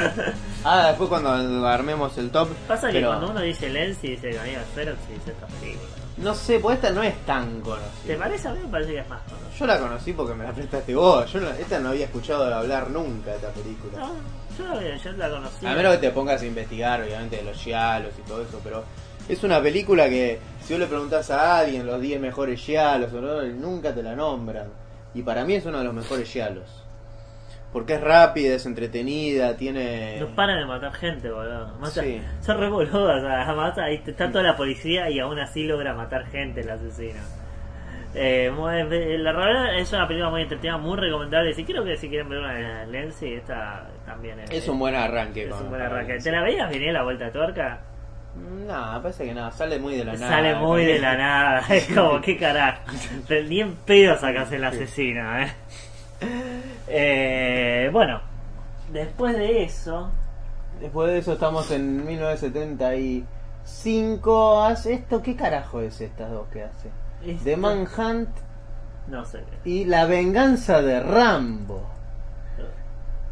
Ah, después cuando armemos el top. Pasa que cuando uno dice Lenzi, dice Daniel Ferox y dice esta película. No sé, pues esta no es tan ¿Te conocida. parece? A mí me parece que es más conocido. Yo la conocí porque me la prestaste vos. Yo no- esta no había escuchado hablar nunca de esta película. No, yo, la- yo la conocí. A menos que te pongas a investigar, obviamente, de los giallos y todo eso, pero es una película que si vos le preguntás a alguien los 10 mejores giallos o no, nunca te la nombran. Y para mí es uno de los mejores giallos. Porque es rápida, es entretenida, tiene... No paran de matar gente, boludo. Mata- Sí. Son re boludos, o sea, mata- ahí está toda la policía y aún así logra matar gente el asesino. Eh, la verdad es una película muy entretenida, muy recomendable. Si creo que si quieren ver una de Lenzi, esta también es. Es un buen arranque. es un buen arranque. Lenzi. ¿Te la veías venir la vuelta de tuerca? No, parece que no, sale muy de la nada. Sale muy de la nada. Es como, qué carajo. Ni en pedo sacas el asesino, ¿eh? Eh, Bueno, después de eso. Después de eso estamos en 1975. ¿Hace esto? ¿Qué carajo es estas dos que hace? esto- The Manhunt No sé. y La venganza de Rambo.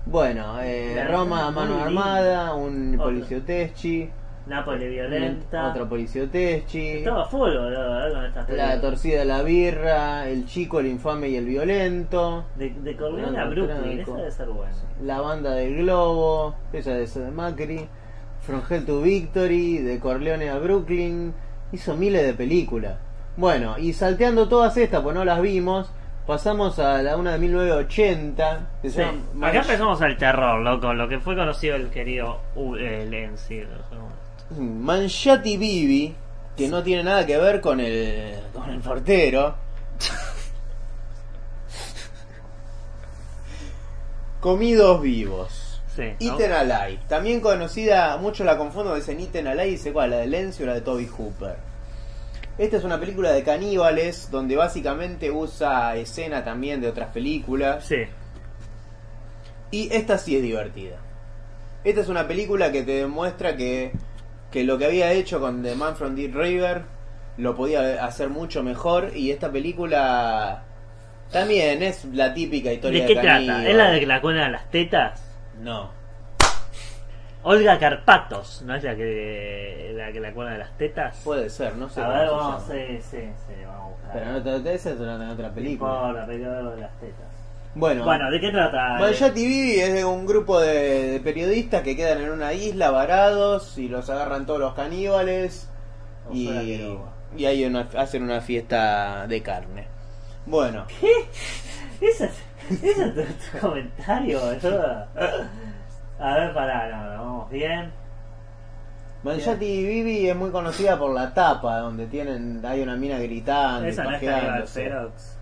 Bueno, eh, Roma a mano armada, un policioteschi, Nápoles violenta. otro policioteschi, Estaba full, boludo, ¿eh? con estas la torcida de la birra, el chico, el infame y el violento, De, de Corleone a Brooklyn, esa debe ser buena. la banda del globo, esa de de Macri, From Hell to Victory, de Corleone a Brooklyn, hizo miles de películas. Bueno, y salteando todas estas, pues no las vimos, pasamos a la una de 1980, que Sí. Acá empezamos al terror, loco, lo que fue conocido el querido U eh, Lenzi. Manchati Bibi, que no tiene nada que ver con el, con el portero. Comidos vivos. Sí. ¿no? Eaten Alive. También conocida, mucho la confundo, dicen Eaten Alive dice cuál, la de Lenzi o la de Toby Hooper. Esta es una película de caníbales donde básicamente usa escena también de otras películas. Sí. Y esta sí es divertida. Esta es una película que te demuestra que, que lo que había hecho con The Man from Deep River lo podía hacer mucho mejor. Y esta película también es la típica historia ¿De de, qué trata? caníbal. ¿Es la de que la cuelgan las tetas? No. Olga Carpatos, ¿no es la que la que la cuelgan las tetas? Puede ser, no sé. a ver, vamos, sí, sí, sí, vamos a buscar. Pero no te, esa es una, otra película. Por la película de las tetas. Bueno, Bueno, ¿de qué trata? Manchati Bibi es de un grupo de, de periodistas que quedan en una isla varados y los agarran todos los caníbales O y, y hay una, hacen una fiesta de carne. Bueno, ¿Qué? ¿Ese es, ese es tu, tu comentario? A ver, pará, no, vamos bien. Manchati Bibi es muy conocida por la tapa, donde tienen hay una mina gritando y Esa no es.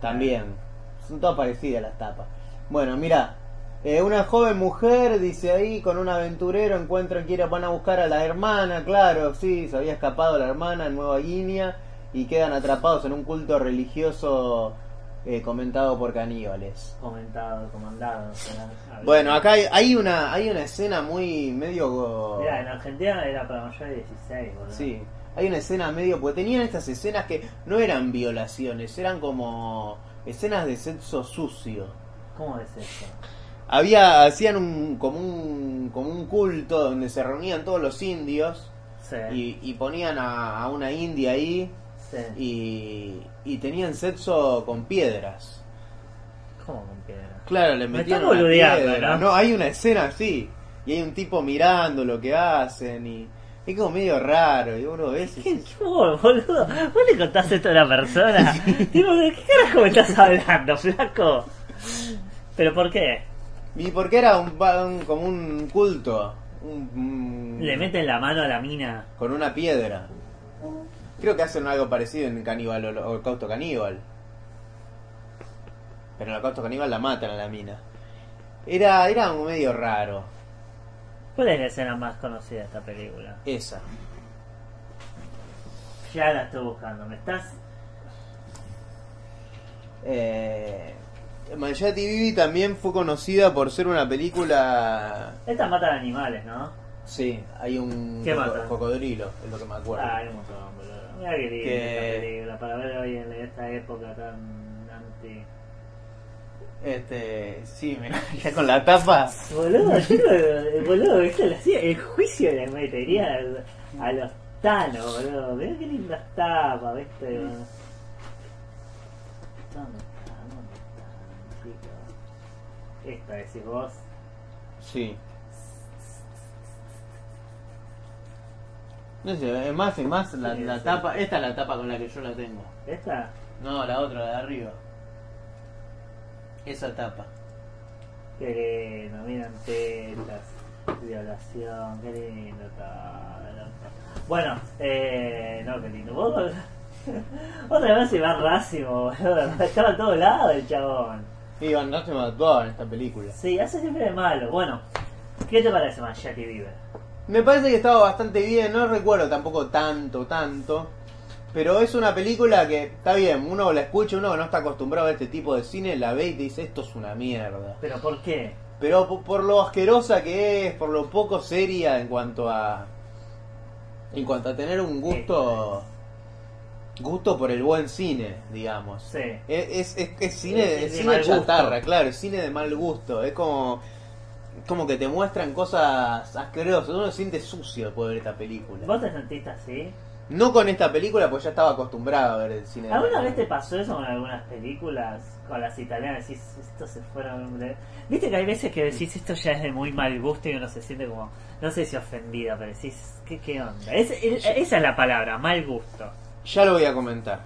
También. Son todas parecidas las tapas. Bueno, mira. eh, una joven mujer, dice ahí, con un aventurero, encuentran que van a buscar a la hermana, claro, sí, se había escapado la hermana en Nueva Guinea y quedan atrapados en un culto religioso eh, comentado por caníbales. Comentado, comandado. Bueno, acá hay, hay una hay una escena muy medio... Mira, en Argentina era para mayores de 16, boludo. Sí, hay una escena medio, porque tenían estas escenas que no eran violaciones, eran como escenas de sexo sucio. ¿Cómo es eso? Había, hacían un, como un, como un culto donde se reunían todos los indios Sí. y, y ponían a, a una india ahí sí. y, y tenían sexo con piedras. ¿Cómo con piedra? Claro, le Me metían estás una piedra. ¿no? hay una escena así y hay un tipo mirando lo que hacen y es como medio raro y uno ve ¿Qué, qué vos, boludo? ¿Vos le contás esto a una persona? Digo, ¿de qué carajo me estás hablando, flaco? ¿Pero por qué? y porque era un, como un culto un- un- Le meten la mano a la mina. con una piedra. Creo que hacen algo parecido en Caníbal o Holocausto Caníbal. Pero en Holocausto Caníbal la matan a la mina. Era, era un medio raro. ¿Cuál es la escena más conocida de esta película? Esa. Ya la estoy buscando. ¿Me estás...? Eh, Manchati Bibi también fue conocida por ser una película. Estas matan animales, ¿no? Sí, hay un ¿Qué matan? cocodrilo, es lo que me acuerdo. Ah, hay un montón, boludo. Mira Que- esta película. Para ver hoy en esta época tan anti... Este, sí, mira, ya con la tapa. Boludo, yo no- boludo, esto le hacía el juicio le metería a, a los tanos, boludo. Mirá qué lindas tapas, ¿viste? ¿Dónde está? ¿Dónde está, chicos? Esta decís vos. Sí. No sé, es más, es más la, Sí, la sí. tapa. Esta es la tapa con la que yo la tengo. ¿Esta? No, la otra, la de arriba. Esa tapa. Qué lindo, miran tetas, violación, qué lindo. Bueno, eh, no, qué lindo. Vos, otra vez se va Racimo, boludo. Estaba a todos lados el chabón. Van Damme actuaba en esta película. Sí, hace siempre de malo. Bueno, ¿qué te parece Manchati Bieber? Me parece que estaba bastante bien, no recuerdo tampoco tanto, tanto. Pero es una película que está bien, uno la escucha, uno que no está acostumbrado a este tipo de cine, la ve y te dice esto es una mierda. ¿Pero por qué? Pero po- por lo asquerosa que es, por lo poco seria en cuanto a. En cuanto a tener un gusto. Gusto por el buen cine, digamos. Sí. Es, es, es cine, Es- es de cine mal gusto. chatarra, claro, es cine de mal gusto. Es como. Como que te muestran cosas asquerosas. Uno se siente sucio de ver esta película. ¿Vos te sentiste así? No con esta película, pues ya estaba acostumbrado a ver el cine. ¿Alguna vez te pasó eso con algunas películas? Con las italianas, decís, estos se fueron. de-". Viste que hay veces que decís, esto ya es de muy mal gusto y uno se siente como, no sé si ofendido, pero decís, ¿qué, qué onda? Es- es- esa es la palabra, mal gusto. Ya lo voy a comentar.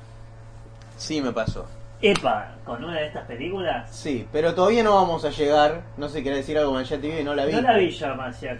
Sí, me pasó. Epa, con una de estas películas, Sí, pero todavía no vamos a llegar. No sé, ¿querés decir algo ya TV? No la vi. no la vi yo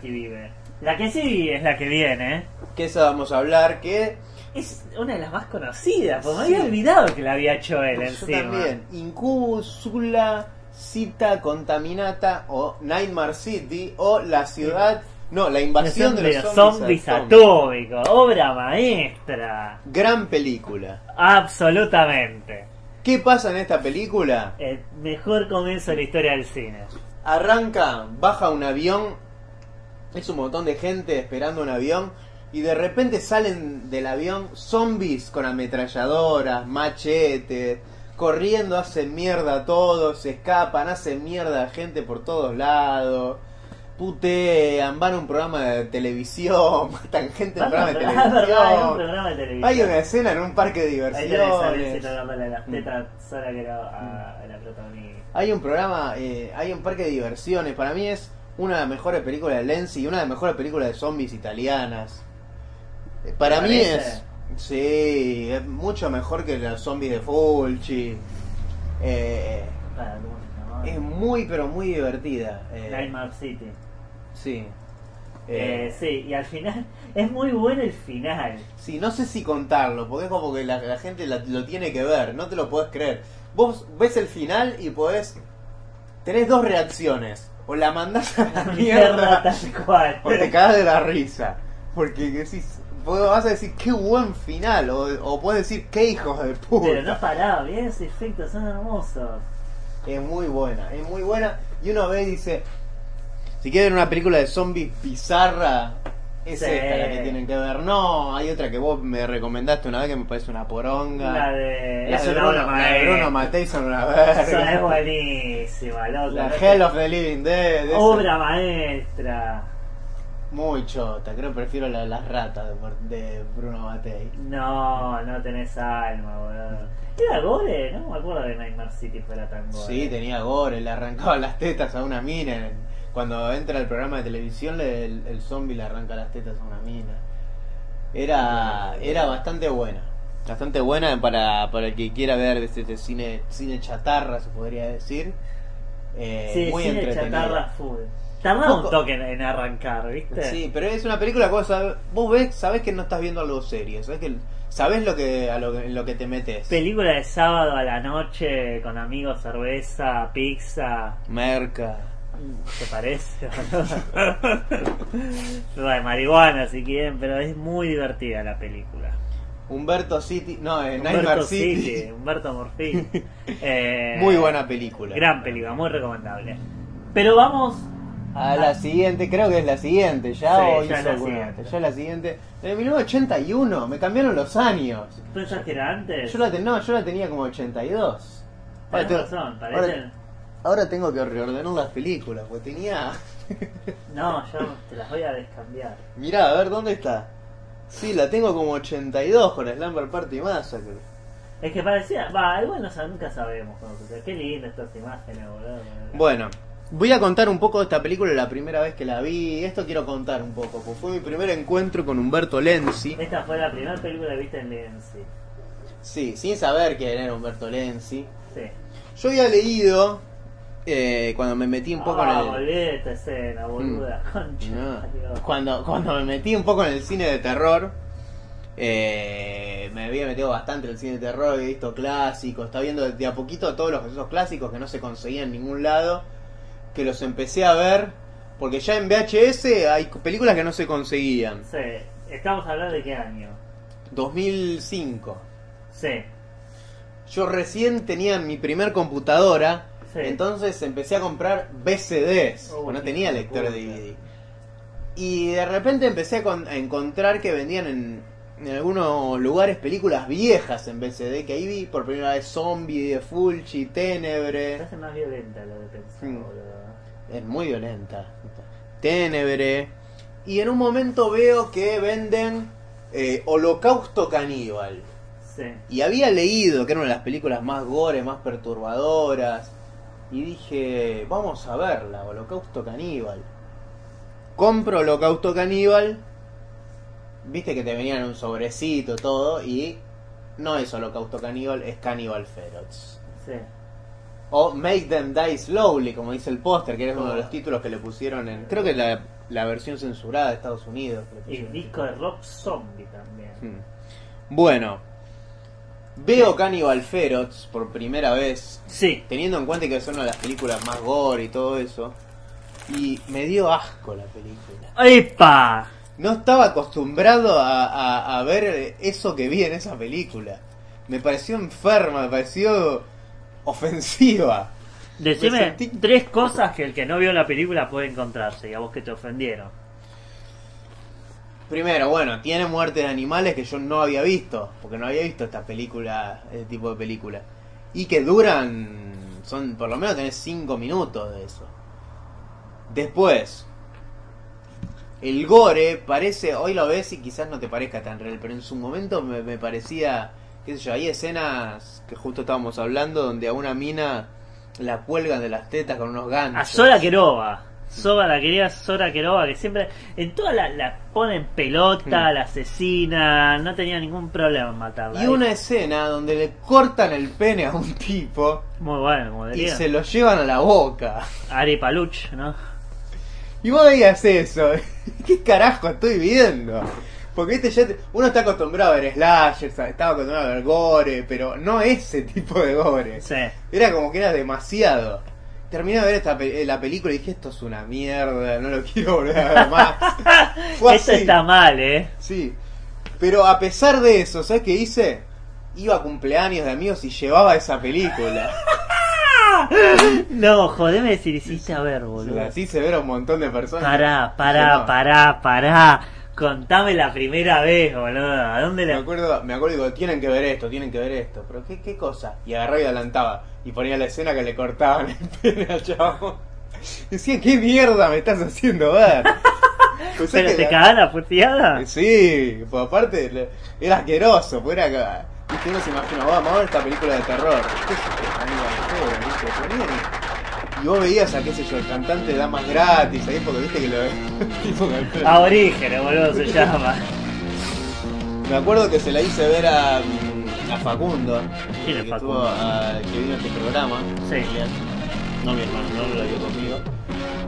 que vive. La que sí es la que viene. Que esa vamos a hablar, que Es una de las más conocidas, porque Sí. me había olvidado que la había hecho él yo encima. también. Incubus, Sula, Cita, Contaminata o Nightmare City o la ciudad... No, la invasión de los zombies, zombies atómicos, obra maestra. Gran película. Absolutamente. ¿Qué pasa en esta película? El mejor comienzo de la historia del cine. Arranca, baja un avión, es un montón de gente esperando un avión y de repente salen del avión zombies con ametralladoras, machetes, corriendo, hacen mierda a todos, se escapan, hacen mierda a gente por todos lados, putean, van a un programa de televisión, matan gente en un programa de Ah, verdad, hay un televisión. programa de televisión. Hay una escena en un parque de diversiones. Mm. tetas sola que era a, a la protagonista. Hay un programa, eh, hay un parque de diversiones. Para mí es una de las mejores películas de Lenzi y una de las mejores películas de zombies italianas. Eh, Para ¿Te mí es. Sí, es mucho mejor que los zombies de Fulci. Eh, es muy, pero muy divertida. Eh, Nightmare City. sí. Eh, Eh, sí, y al final es muy bueno el final. sí, no sé si contarlo, porque es como que la, la gente la- lo tiene que ver, no te lo podés creer. Vos ves el final y podés. Tenés dos reacciones. O la mandás a la mierda. tal cual. O te cagas de la risa. Porque decís, vos vas a decir qué buen final. O, o puedes decir qué hijos de puta. Pero no paraba, bien esos efectos son hermosos. Es muy buena, es muy buena. Y uno ve y dice, si quieren una película de zombies bizarra, es Sí. esta la que tienen que ver. No, hay otra que vos me recomendaste una vez que me parece una poronga. La de. La es de una Bruno, la de. Bruno una Esa es verga. buenísima, loco. La. Hell of the Living Dead. Obra maestra. Muy chota, creo que prefiero la de las ratas de, de Bruno Mattei. No, no tenés alma, boludo. Era gore, no me acuerdo de Nightmare City fuera tan gore. Sí, tenía gore, le arrancaba las tetas a una mina. en- Cuando entra el programa de televisión, le- el, el zombie le arranca las tetas a una mina. Era, era bastante buena. Bastante buena para, para el que quiera ver este, este cine, cine chatarra, se podría decir. Eh, Sí, muy cine chatarra full. Tardaba un toque en, en arrancar, ¿viste? Sí, pero es una película que vos, ves, sabés que no estás viendo algo serio, sabés que sabés lo que a lo, en lo que te metes. Película de sábado a la noche con amigos, cerveza, pizza. Merca. ¿Te parece? no, de marihuana si quieren, pero es muy divertida la película. Humberto City, no, eh, Humberto City. City, Humberto Morfín. Eh, Muy buena película. Gran película, muy recomendable. Pero vamos A la siguiente, creo que es la siguiente, ya Sí, o ya hizo es la siguiente. Ya la siguiente. En el 1981, me cambiaron los años. ¿Tú ya que era antes? Yo la, ten- no, yo la tenía como 82. Ahora razón, parecen... ahora tengo que reordenar las películas, porque tenía... No, yo te las voy a descambiar. Mirá, a ver, ¿dónde está? Sí, la tengo como 82 con Slumber Party Massacre. Es que parecía... Va, igual no, nunca sabemos cómo sucede. Qué lindas estas imágenes, boludo. Bueno, voy a contar un poco de esta película la primera vez que la vi. Esto quiero contar un poco, porque fue mi primer encuentro con Humberto Lenzi. Esta fue la primera película que viste en Lenzi. Sí, sin saber quién era Humberto Lenzi. Sí. Yo había leído, eh, cuando me metí un poco ah, en el... olvidé esta escena, boluda. Concha. No. Dios. Cuando, cuando me metí un poco en el cine de terror, eh, me había metido bastante en el cine de terror, había visto clásicos, estaba viendo de a poquito todos los, esos clásicos que no se conseguían en ningún lado, que los empecé a ver Porque ya en VHS hay películas que no se conseguían. Sí. Estamos hablando de qué año. 2005. Sí. Yo recién tenía mi primer computadora, Sí. entonces empecé a comprar VCDs, Uy, porque no tenía lector de. DVD. Y de repente empecé a, con- a encontrar que vendían en, en algunos lugares películas viejas en VCD, que ahí vi por primera vez Zombie de Fulci, Tenebre. parece más violenta lo de pensar. Es muy violenta. Tenebre. Y en un momento veo que venden eh, Holocausto Caníbal. Sí. Y había leído que era una de las películas más gore, más perturbadoras. Y dije, vamos a verla, Holocausto Caníbal. Compro Holocausto Caníbal. Viste que te venían en un sobrecito todo. Y no es Holocausto Caníbal, es Cannibal Ferox. Sí. O Make Them Die Slowly, como dice el póster, que era uno de los títulos que le pusieron en. Creo que la, la versión censurada de Estados Unidos. pusieron. disco de rock zombie también. Hmm. Bueno, veo Cannibal Ferox por primera vez, Sí. teniendo en cuenta que es una de las películas más gore y todo eso, y me dio asco la película. ¡Epa! No estaba acostumbrado a, a- a ver eso que vi en esa película. Me pareció enferma, me pareció ofensiva. Decime sentí- tres cosas que el que no vio la película puede encontrarse y a vos que te ofendieron. Primero, bueno, tiene muerte de animales que yo no había visto, porque no había visto esta película, este tipo de película. Y que duran, son por lo menos tenés 5 minutos de eso. Después, el gore parece, hoy lo ves y quizás no te parezca tan real, pero en su momento me, me parecía, qué sé yo, hay escenas que justo estábamos hablando donde a una mina la cuelgan de las tetas con unos ganchos. A Sora Querova. Soba la querida Sora Querova que siempre en todas la, la ponen pelota, Hmm. la asesina, no tenía ningún problema en matarla. Y una escena donde le cortan el pene a un tipo Muy bueno, como y diría. se lo llevan a la boca. Ari Paluch, ¿no? Y vos veías eso. ¿Qué carajo estoy viendo? Porque este ya te- uno está acostumbrado a ver slashers, estaba acostumbrado a ver gore, pero no ese tipo de gore. Sí. Era como que era demasiado. Terminé de ver esta pe- la película y dije, esto es una mierda, no lo quiero volver a ver más. Fue Esto así. está mal, ¿eh? Sí. Pero a pesar de eso, ¿sabes qué hice? Iba a cumpleaños de amigos y llevaba esa película. No, jodeme decir, hiciste a ver, boludo. la hice ver a un montón de personas. Pará, pará, no. pará, pará. Contame la primera vez, boludo. ¿A dónde Me acuerdo, me acuerdo digo, tienen que ver esto, tienen que ver esto. Pero ¿qué, qué cosa? Y agarraba y adelantaba. Y ponía la escena que le cortaban el pene al chavo. Decía, ¿qué mierda me estás haciendo ver? Pues es ¿Pero te la- la puteada? Sí, pues aparte era asqueroso, pues era viste, uno se imagina, "Oh, vamos a ver esta película de terror. ¿Qué es esto? Aníbal Lecter, ¿viste? Ponían y- vos veías a qué sé yo, el cantante de damas gratis, ahí porque viste que lo pelo. Aborígenes, boludo, se llama. Me acuerdo que se la hice ver a, a Facundo, ¿Quién es que, Facundo? estuvo, a- que vino a este programa. Sí. No mi hermano, no lo vio conmigo.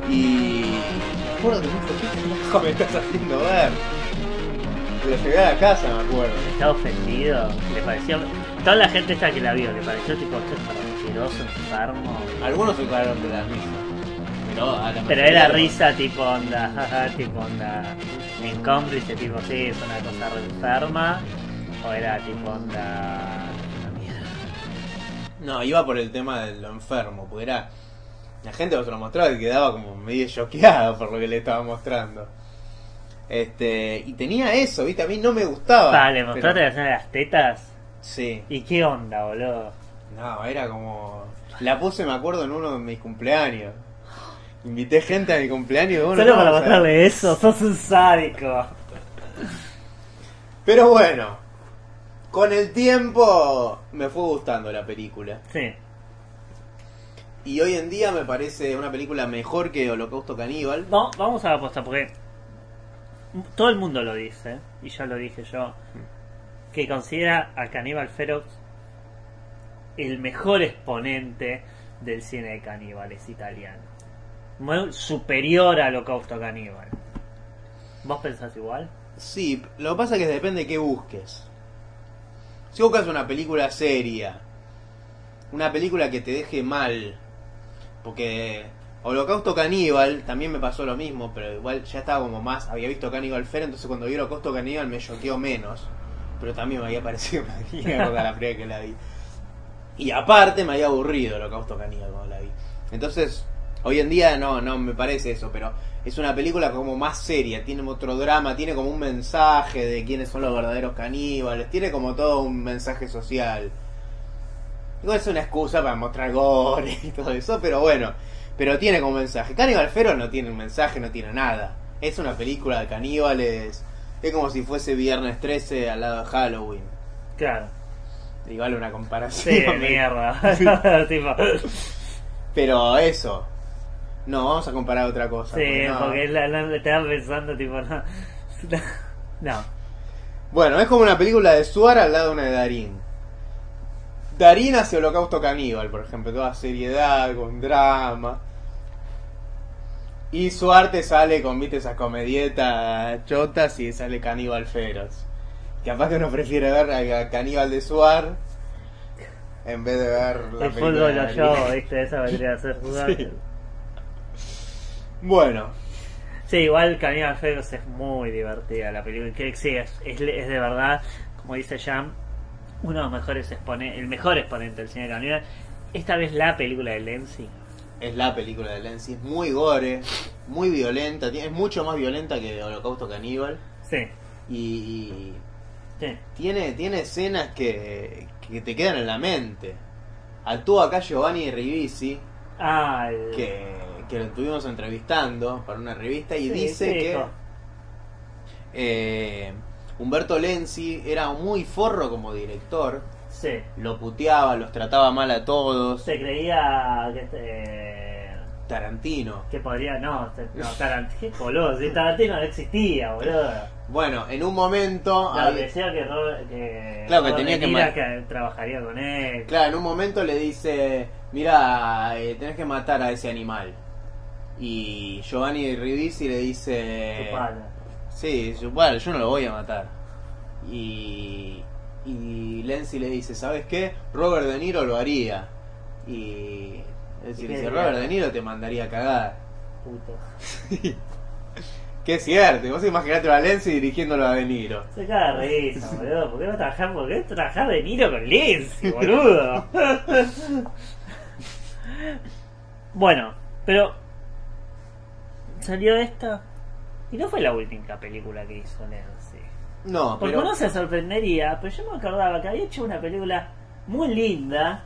Y me acuerdo que me dijo, ¿qué me estás haciendo ver? Lo llegué a la casa, me acuerdo. Estaba ofendido. Le pareció. Toda la gente esta que la vio, le pareció tipo es asqueroso, enfermo. Algunos se cagaron de la risa. Pero, a la Pero era risa tipo onda, jaja, tipo onda. En cómplice, tipo, sí, es una cosa re enferma. O era tipo onda. Una mierda. No, iba por el tema de lo enfermo, porque era. La gente se lo mostraba y quedaba como medio choqueada por lo que le estaba mostrando. Este, y tenía eso, viste, a mí no me gustaba. Vale, pero- mostrate la escena de las tetas. Sí. ¿Y qué onda, boludo? No, era como. La puse, me acuerdo, en uno de mis cumpleaños. Invité gente a mi cumpleaños. bueno, Solo para vamos a- mostrarle eso, sos un sádico. Pero bueno, con el tiempo me fue gustando la película. Sí. Y hoy en día me parece una película mejor que Holocausto Caníbal. No, vamos a la aposta porque todo el mundo lo dice, y ya lo dije yo, que considera a Caníbal Ferox el mejor exponente del cine de caníbales italiano. Muy superior a Holocausto Caníbal. ¿Vos pensás igual? Sí, lo que pasa es que depende de qué busques. Si buscas una película seria, una película que te deje mal, porque Holocausto Caníbal también me pasó lo mismo, pero igual ya estaba como más. Había visto Caníbal Fair, entonces cuando vi Holocausto Caníbal me choqueó menos. Pero también me había parecido una mierda la primera que la vi. Y aparte me había aburrido Holocausto Caníbal cuando la vi. Entonces, hoy en día no, no me parece eso, pero es una película como más seria, tiene otro drama, tiene como un mensaje de quiénes son los verdaderos caníbales, tiene como todo un mensaje social. Igual es una excusa para mostrar gore y todo eso, pero bueno, pero tiene como mensaje. Caníbal Fero no tiene un mensaje, no tiene nada. Es una película de caníbales, es como si fuese Viernes 13 al lado de Halloween. Claro. Igual una comparación. Sí, mierda. Tipo, Pero eso. No, vamos a comparar otra cosa. sí, porque no. porque la, la, estaba pensando, tipo, no. No. Bueno, es como una película de Suar al lado de una de Darín. Darín hace Holocausto Caníbal, por ejemplo, toda seriedad, con drama. Y Suar te sale con, viste, esas comedietas chotas y sale Caníbal Feroz. Capaz que uno prefiere ver a Caníbal de Suar en vez de ver la El película fútbol de lo yo, viste, esa vendría a ser jugar. Sí. Bueno, Sí, igual Caníbal Feroz es muy divertida la película. Que sí, es, es, es de verdad, como dice Jam, uno de los mejores exponentes, el mejor exponente del cine caníbal. Esta vez la película de Lenzi. es la película de Lenzi, es muy gore, muy violenta, es mucho más violenta que Holocausto Caníbal. Sí, Y, y sí. tiene, tiene escenas que, que te quedan en la mente. Actúa acá Giovanni Ribisi, Ah, el- que, que lo estuvimos entrevistando para una revista, y Sí, dice que eh, Humberto Lenzi era muy forro como director, Sí. lo puteaba, los trataba mal a todos. Se creía que, eh, Tarantino. que podría. No, no Tarantino. Boludo, si Tarantino no existía, boludo. Bueno, en un momento... No, había- decía que Robert, que, Claro, que Robert tenía que que trabajaría con él. Claro, en un momento le dice, mira, eh, tenés que matar a ese animal. Y Giovanni Ribisi le dice, Chupala. sí, yo- bueno, yo no lo voy a matar. Y, y Lenzi le dice, ¿sabes qué? Robert De Niro lo haría. Y es decir, ¿Y qué dice? Robert De Niro te mandaría a cagar. Puto. Que es cierto, vos imaginate a Lenzi dirigiéndolo a De Niro. Se caga de risa, boludo. ¿Por qué no trabajar, por qué trabajar de Niro con Lindsay, boludo? bueno, pero. Salió esta. Y no fue la última película que hizo Lindsay. No, Porque pero... uno se sorprendería, pero yo me acordaba que había hecho una película muy linda.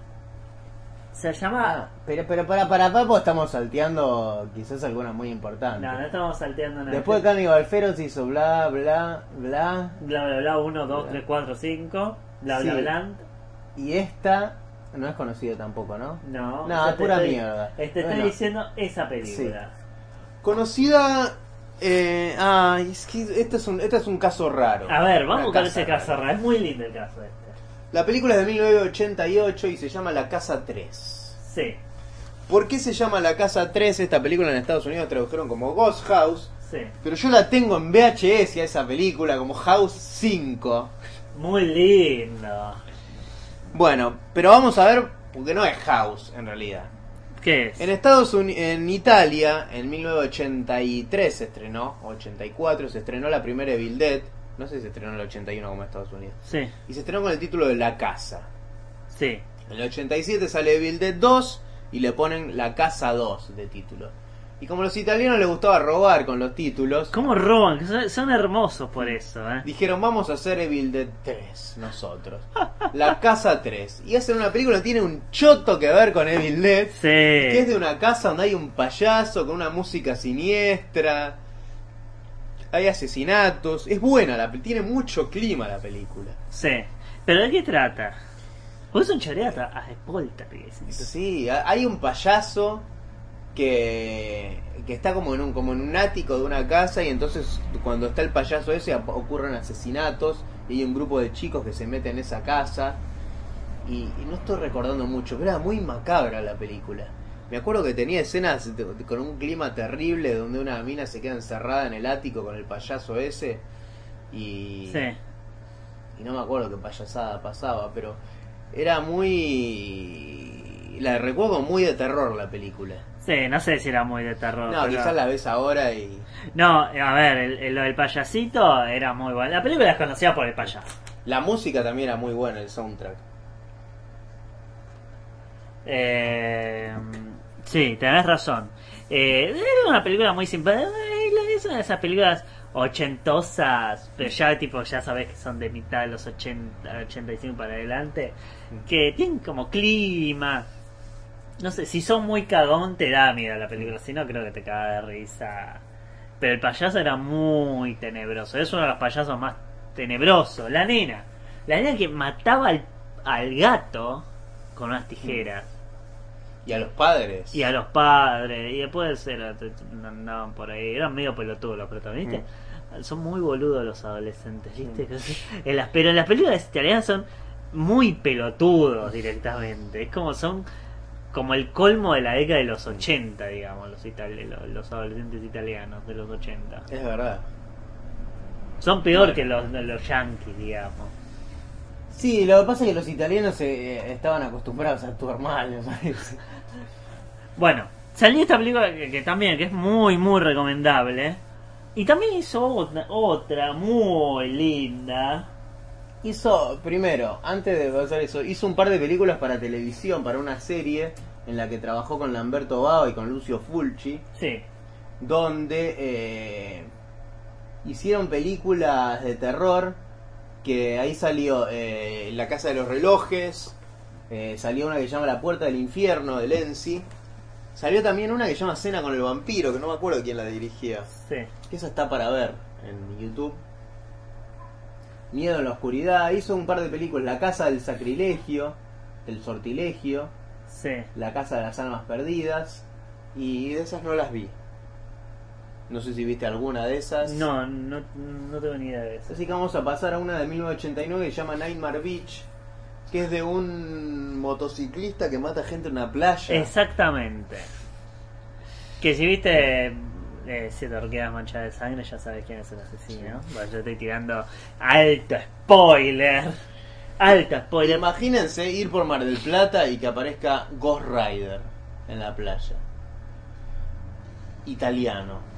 Se Ah, llamaba. pero, pero para, para Papo estamos salteando quizás alguna muy importante. No, no estamos salteando nada. Después de Cannibal Feroz hizo bla, bla, bla. Bla bla bla 1, 2, 3, 4, 5. Bla bla Sí. bla. Y esta no es conocida tampoco, ¿no? No, No, es pura estoy- mierda. Te estoy Bueno. diciendo esa película. Conocida. Eh, ay, es que este es un, este es un caso raro. A ver, vamos con ese caso raro. Es muy lindo el caso este. La película es de 1988 y se llama La Casa 3. Sí, ¿Por qué se llama La Casa 3? Esta película en Estados Unidos tradujeron como Ghost House. sí. Pero yo la tengo en VHS a esa película como House 5. Muy lindo. Bueno, pero vamos a ver, porque no es House en realidad. ¿Qué es? En Estados Unidos, en Italia, en 1983 se estrenó, 84 se estrenó la primera Evil Dead. No sé si se estrenó en el 81 como en Estados Unidos. Sí, Y se estrenó con el título de La Casa. sí. En el 87 sale Evil Dead 2 y le ponen La Casa 2 de título. Y como a los italianos les gustaba robar con los títulos, ¿Cómo roban? Son, son hermosos por eso, ¿eh? dijeron vamos a hacer Evil Dead 3 nosotros. La Casa 3. Y hacen una película que tiene un choto que ver con Evil Dead. Que es Sí. de una casa donde hay un payaso con una música siniestra. Hay asesinatos. Es buena, la, tiene mucho clima la película. Sí. ¿Pero de qué trata? Pues es un choreata a dicen. Sí, ha- hay un payaso que, que está como en, un, como en un ático de una casa y entonces cuando está el payaso ese ocurren asesinatos y hay un grupo de chicos que se meten en esa casa. Y, y no estoy recordando mucho, pero era muy macabra la película. Me acuerdo que tenía escenas de- de- con un clima terrible donde una mina se queda encerrada en el ático con el payaso ese y, Sí. y no me acuerdo qué payasada pasaba, pero era muy la recuerdo muy de terror la película. Sí, no sé si era muy de terror. No, pero- quizás la ves ahora y... No, a ver, el, el- lo del payasito era muy bueno. La película es conocida por el payaso. La música también era muy buena, el soundtrack. Eh, sí, tenés razón. Eh, era una película muy simpática. Es una de esas películas ochentosas, pero ya tipo ya sabes que son de mitad de los 80, 85 para adelante, que tienen como clima. No sé, si son muy cagón te da miedo la película, si no creo que te caga de risa. Pero el payaso era muy tenebroso, es uno de los payasos más tenebrosos. La nena, la nena que mataba al, al gato con unas tijeras. Y a los padres. Y a los padres, y después era- andaban por ahí, eran medio pelotudos los protagonistas. Son muy boludos los adolescentes, ¿viste? En las, pero en las películas italianas son muy pelotudos directamente. Es como son como el colmo de la década de los 80, digamos, los, itali- los, los adolescentes italianos de los 80. Es verdad. Son peor que los, los yankees, digamos. Sí, lo que pasa es que los italianos eh, estaban acostumbrados a actuar mal, me parece. Bueno, salió esta película que, que también que es muy, muy recomendable. Y también hizo otra, otra muy linda. Hizo, primero, antes de hacer eso, hizo un par de películas para televisión, para una serie en la que trabajó con Lamberto Bao y con Lucio Fulci, Sí, donde eh, hicieron películas de terror, que ahí salió eh, La Casa de los Relojes, eh, salió una que se llama La Puerta del Infierno, de Lenzi, salió también una que se llama Cena con el Vampiro, que no me acuerdo quién la dirigía. sí. Que esa está para ver en YouTube. Miedo en la oscuridad. Hizo un par de películas. La casa del sacrilegio. El sortilegio. Sí. La casa de las almas perdidas. Y de esas no las vi. No sé si viste alguna de esas. No, no, no tengo ni idea de eso. Así que vamos a pasar a una de 1989 que se llama Nightmare Beach. Que es de un motociclista que mata gente en una playa. Exactamente. Que si viste eh, siete orquídeas manchadas de sangre, ya sabes quién es el asesino. Bueno, yo estoy tirando alto spoiler. Alto spoiler. Imagínense ir por Mar del Plata y que aparezca Ghost Rider en la playa. Italiano.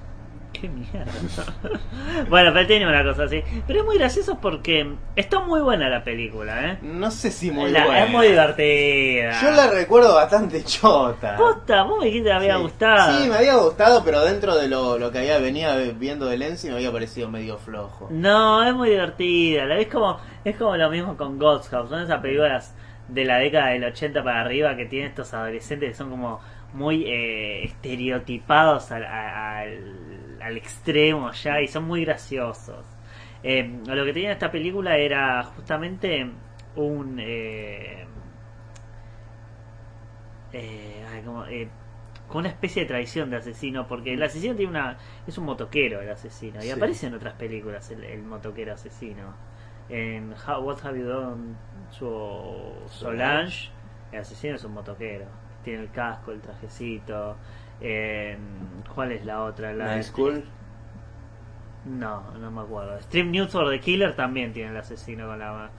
Qué mierda. bueno, pero tiene una cosa así. Pero es muy gracioso porque está muy buena la película, ¿eh? No sé si muy La- buena. Es muy divertida. Yo la recuerdo bastante chota. Posta, vos me dijiste que te había Sí. gustado. Sí, me había gustado, pero dentro de lo, lo que había venía viendo de Lenzi me había parecido medio flojo. No, es muy divertida. La- Es como, es como lo mismo con Ghost House. Son esas películas de la década del 80 para arriba que tienen estos adolescentes que son como muy eh, estereotipados al, al, al extremo ya y son muy graciosos. Eh, lo que tenía esta película era justamente un... Eh, eh, como, eh, con una especie de traición de asesino, porque el asesino tiene una es un motoquero el asesino y Sí. aparece en otras películas el, el motoquero asesino. En How, What Have You Done to Solange, el asesino es un motoquero, tiene el casco, el trajecito. En, ¿Cuál es la otra? La Night School. No, no me acuerdo. Stream News for the Killer también tiene el asesino con la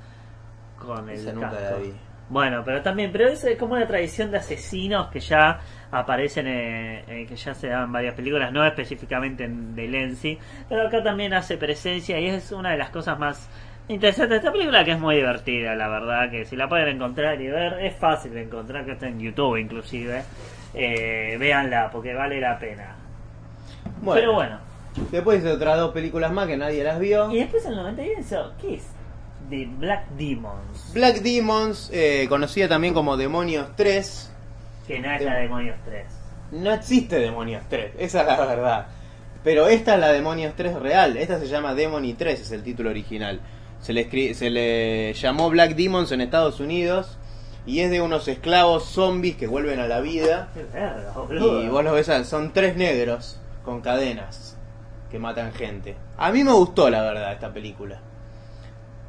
con el Esa nunca casco. la vi. Bueno, pero también, pero es como una tradición de asesinos que ya aparecen, eh, eh, que ya se dan en varias películas, no específicamente en de Lenzi, pero acá también hace presencia y es una de las cosas más interesantes de esta película que es muy divertida, la verdad, que si la pueden encontrar y ver, es fácil de encontrar, que está en YouTube inclusive, eh, véanla porque vale la pena. Bueno, Pero bueno, después de otras dos películas más que nadie las vio. y después en el 91, eso, ¿qué es? The Black Demons, Black Demons, eh, conocida también como Demonios 3. que no es la Demonios 3. No existe Demonios 3, esa es la verdad. Pero esta es la Demonios 3 real. Esta se llama Demony 3, es el título original. Se le, se le llamó Black Demons en Estados Unidos. Y es de unos esclavos zombies que vuelven a la vida. Y vos lo ves, son tres negros con cadenas que matan gente. A mí me gustó, la verdad, esta película.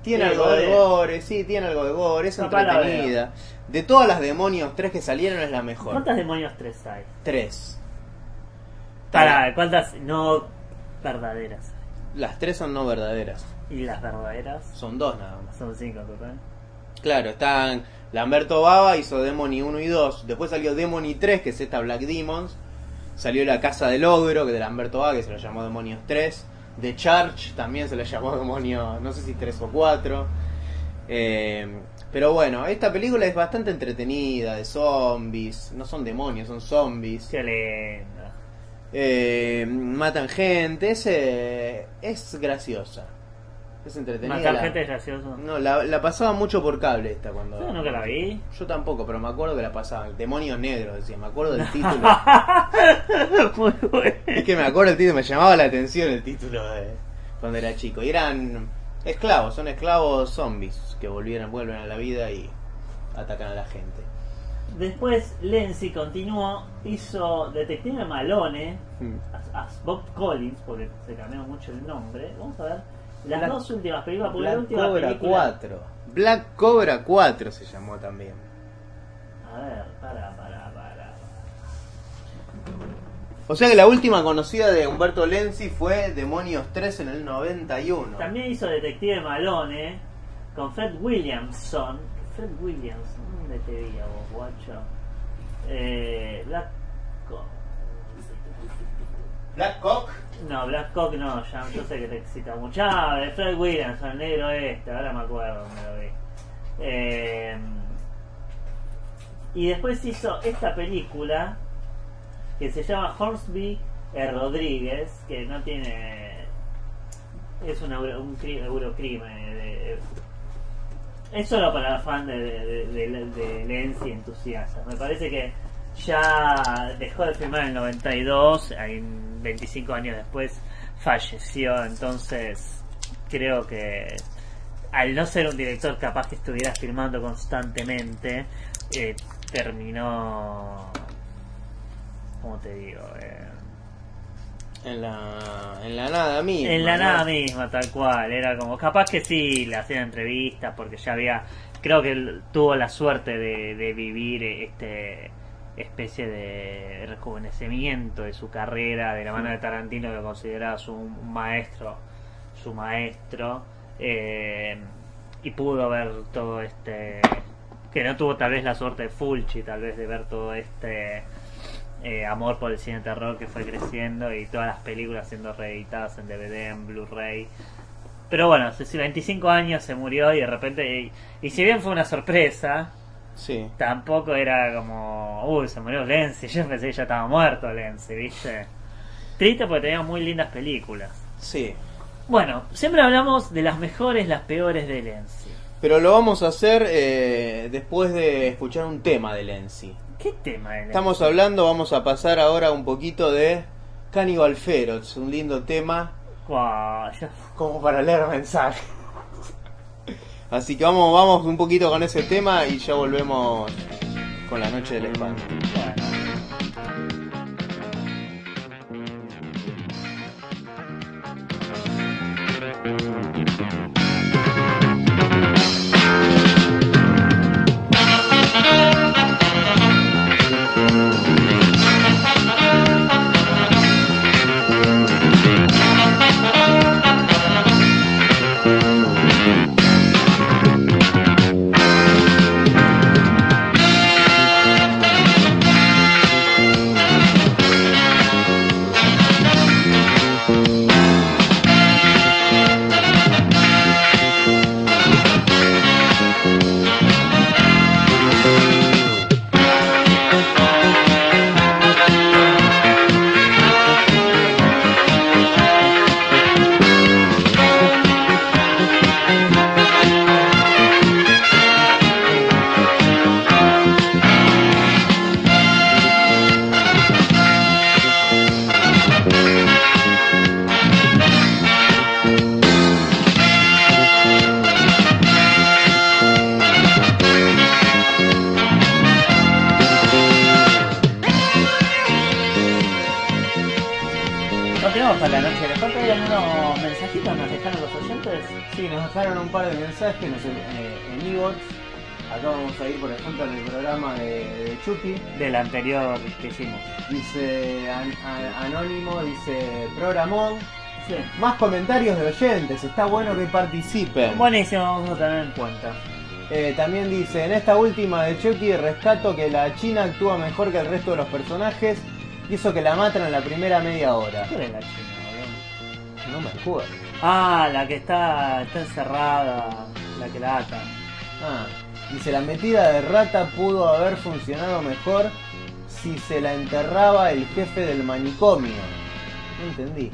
Tiene algo de gore. sí, tiene algo de gore, es entretenida. De todas las demonios, tres que salieron es la mejor. ¿Cuántas demonios 3 hay? Tres. Para, ¿cuántas no verdaderas? Las tres son no verdaderas. Y las verdaderas Son dos nada más. son 5 total. Claro, están Lamberto Bava hizo Demony 1 y 2. Después salió Demony 3, que es esta Black Demons. Salió La Casa del Ogro, que de Lamberto Bava, que se lo llamó Demonios 3. The Charge también se le llamó Demonio, no sé si 3 o 4. Eh, pero bueno, esta película es bastante entretenida, de zombies. No son demonios, son zombies. Qué lindo. Eh, matan gente, es, eh, es graciosa. Es entretenida. Matar la- gente es gracioso. No, la, la pasaba mucho por cable esta cuando... Yo nunca la vi. Yo tampoco, pero me acuerdo que la pasaban. Demonios negros, decía. Me acuerdo del título. Muy bueno. es que me acuerdo el título, me llamaba la atención el título de cuando era chico. Y eran esclavos, son esclavos zombies que volvieron, vuelven a la vida y atacan a la gente. Después Lenzi continuó, hizo Detective Malone, Mm. as Bob Collins, porque se cambió mucho el nombre. Vamos a ver las Black- dos últimas películas, porque la Black última Cobra película... 4. Black Cobra 4 se llamó también. A ver, para, para, para. O sea que la última conocida de Humberto Lenzi fue Demonios 3 en el 91. También hizo Detective Malone con Fred Williamson. Fred Williamson, ¿dónde te vi a vos, guacho? Eh, Black Black Cock. No, Black Cock no, ya, yo sé que te excita mucho. Ah, de Fred Williamson, el negro este, ahora me acuerdo dónde lo vi. Eh, y después hizo esta película que se llama Hornsby eh, Rodríguez, que no tiene. Es un, euro, eurocrimen. de- es solo para fan de, de, de, de, entusiastas. Me parece que ya dejó de filmar en el 92, ahí 25 años después falleció, entonces creo que al no ser un director capaz que estuviera filmando constantemente, eh, terminó, ¿cómo te digo? Eh, En la, en la nada misma. en la ¿no? nada misma, tal cual. Era como, capaz que sí, le hacían entrevistas porque ya había, creo que tuvo la suerte de, de vivir este especie de rejuvenecimiento de su carrera de la mano de Tarantino que consideraba su maestro, su maestro, eh, y pudo ver todo este, que no tuvo tal vez la suerte de Fulci, tal vez de ver todo este eh, amor por el cine de terror que fue creciendo y todas las películas siendo reeditadas en DVD, en Blu-ray. Pero bueno, hace 25 años se murió y de repente, y, y si bien fue una sorpresa, Sí. tampoco era como, uy, se murió Lenzi, yo pensé que ya estaba muerto Lenzi, ¿viste? Triste porque tenía muy lindas películas. Sí. Bueno, siempre hablamos de las mejores, las peores de Lenzi. Pero lo vamos a hacer eh, después de escuchar un tema de Lenzi. ¿Qué tema de Lenzi? Estamos hablando, vamos a pasar ahora un poquito de Cannibal Ferox, un lindo tema Guau, ya- como para leer mensajes. Así que vamos, vamos un poquito con ese tema y ya volvemos con la noche del espanto. Comentarios de oyentes, está bueno que participen. Buenísimo, vamos a tener en cuenta. Eh, también dice, en esta última de Chucky rescato que la China actúa mejor que el resto de los personajes. Hizo que la matan en la primera media hora. ¿Cuál es la china? No me acuerdo. Ah, la que está, está encerrada, la que la ata. Ah, dice, la metida de rata pudo haber funcionado mejor si se la enterraba el jefe del manicomio. No entendí.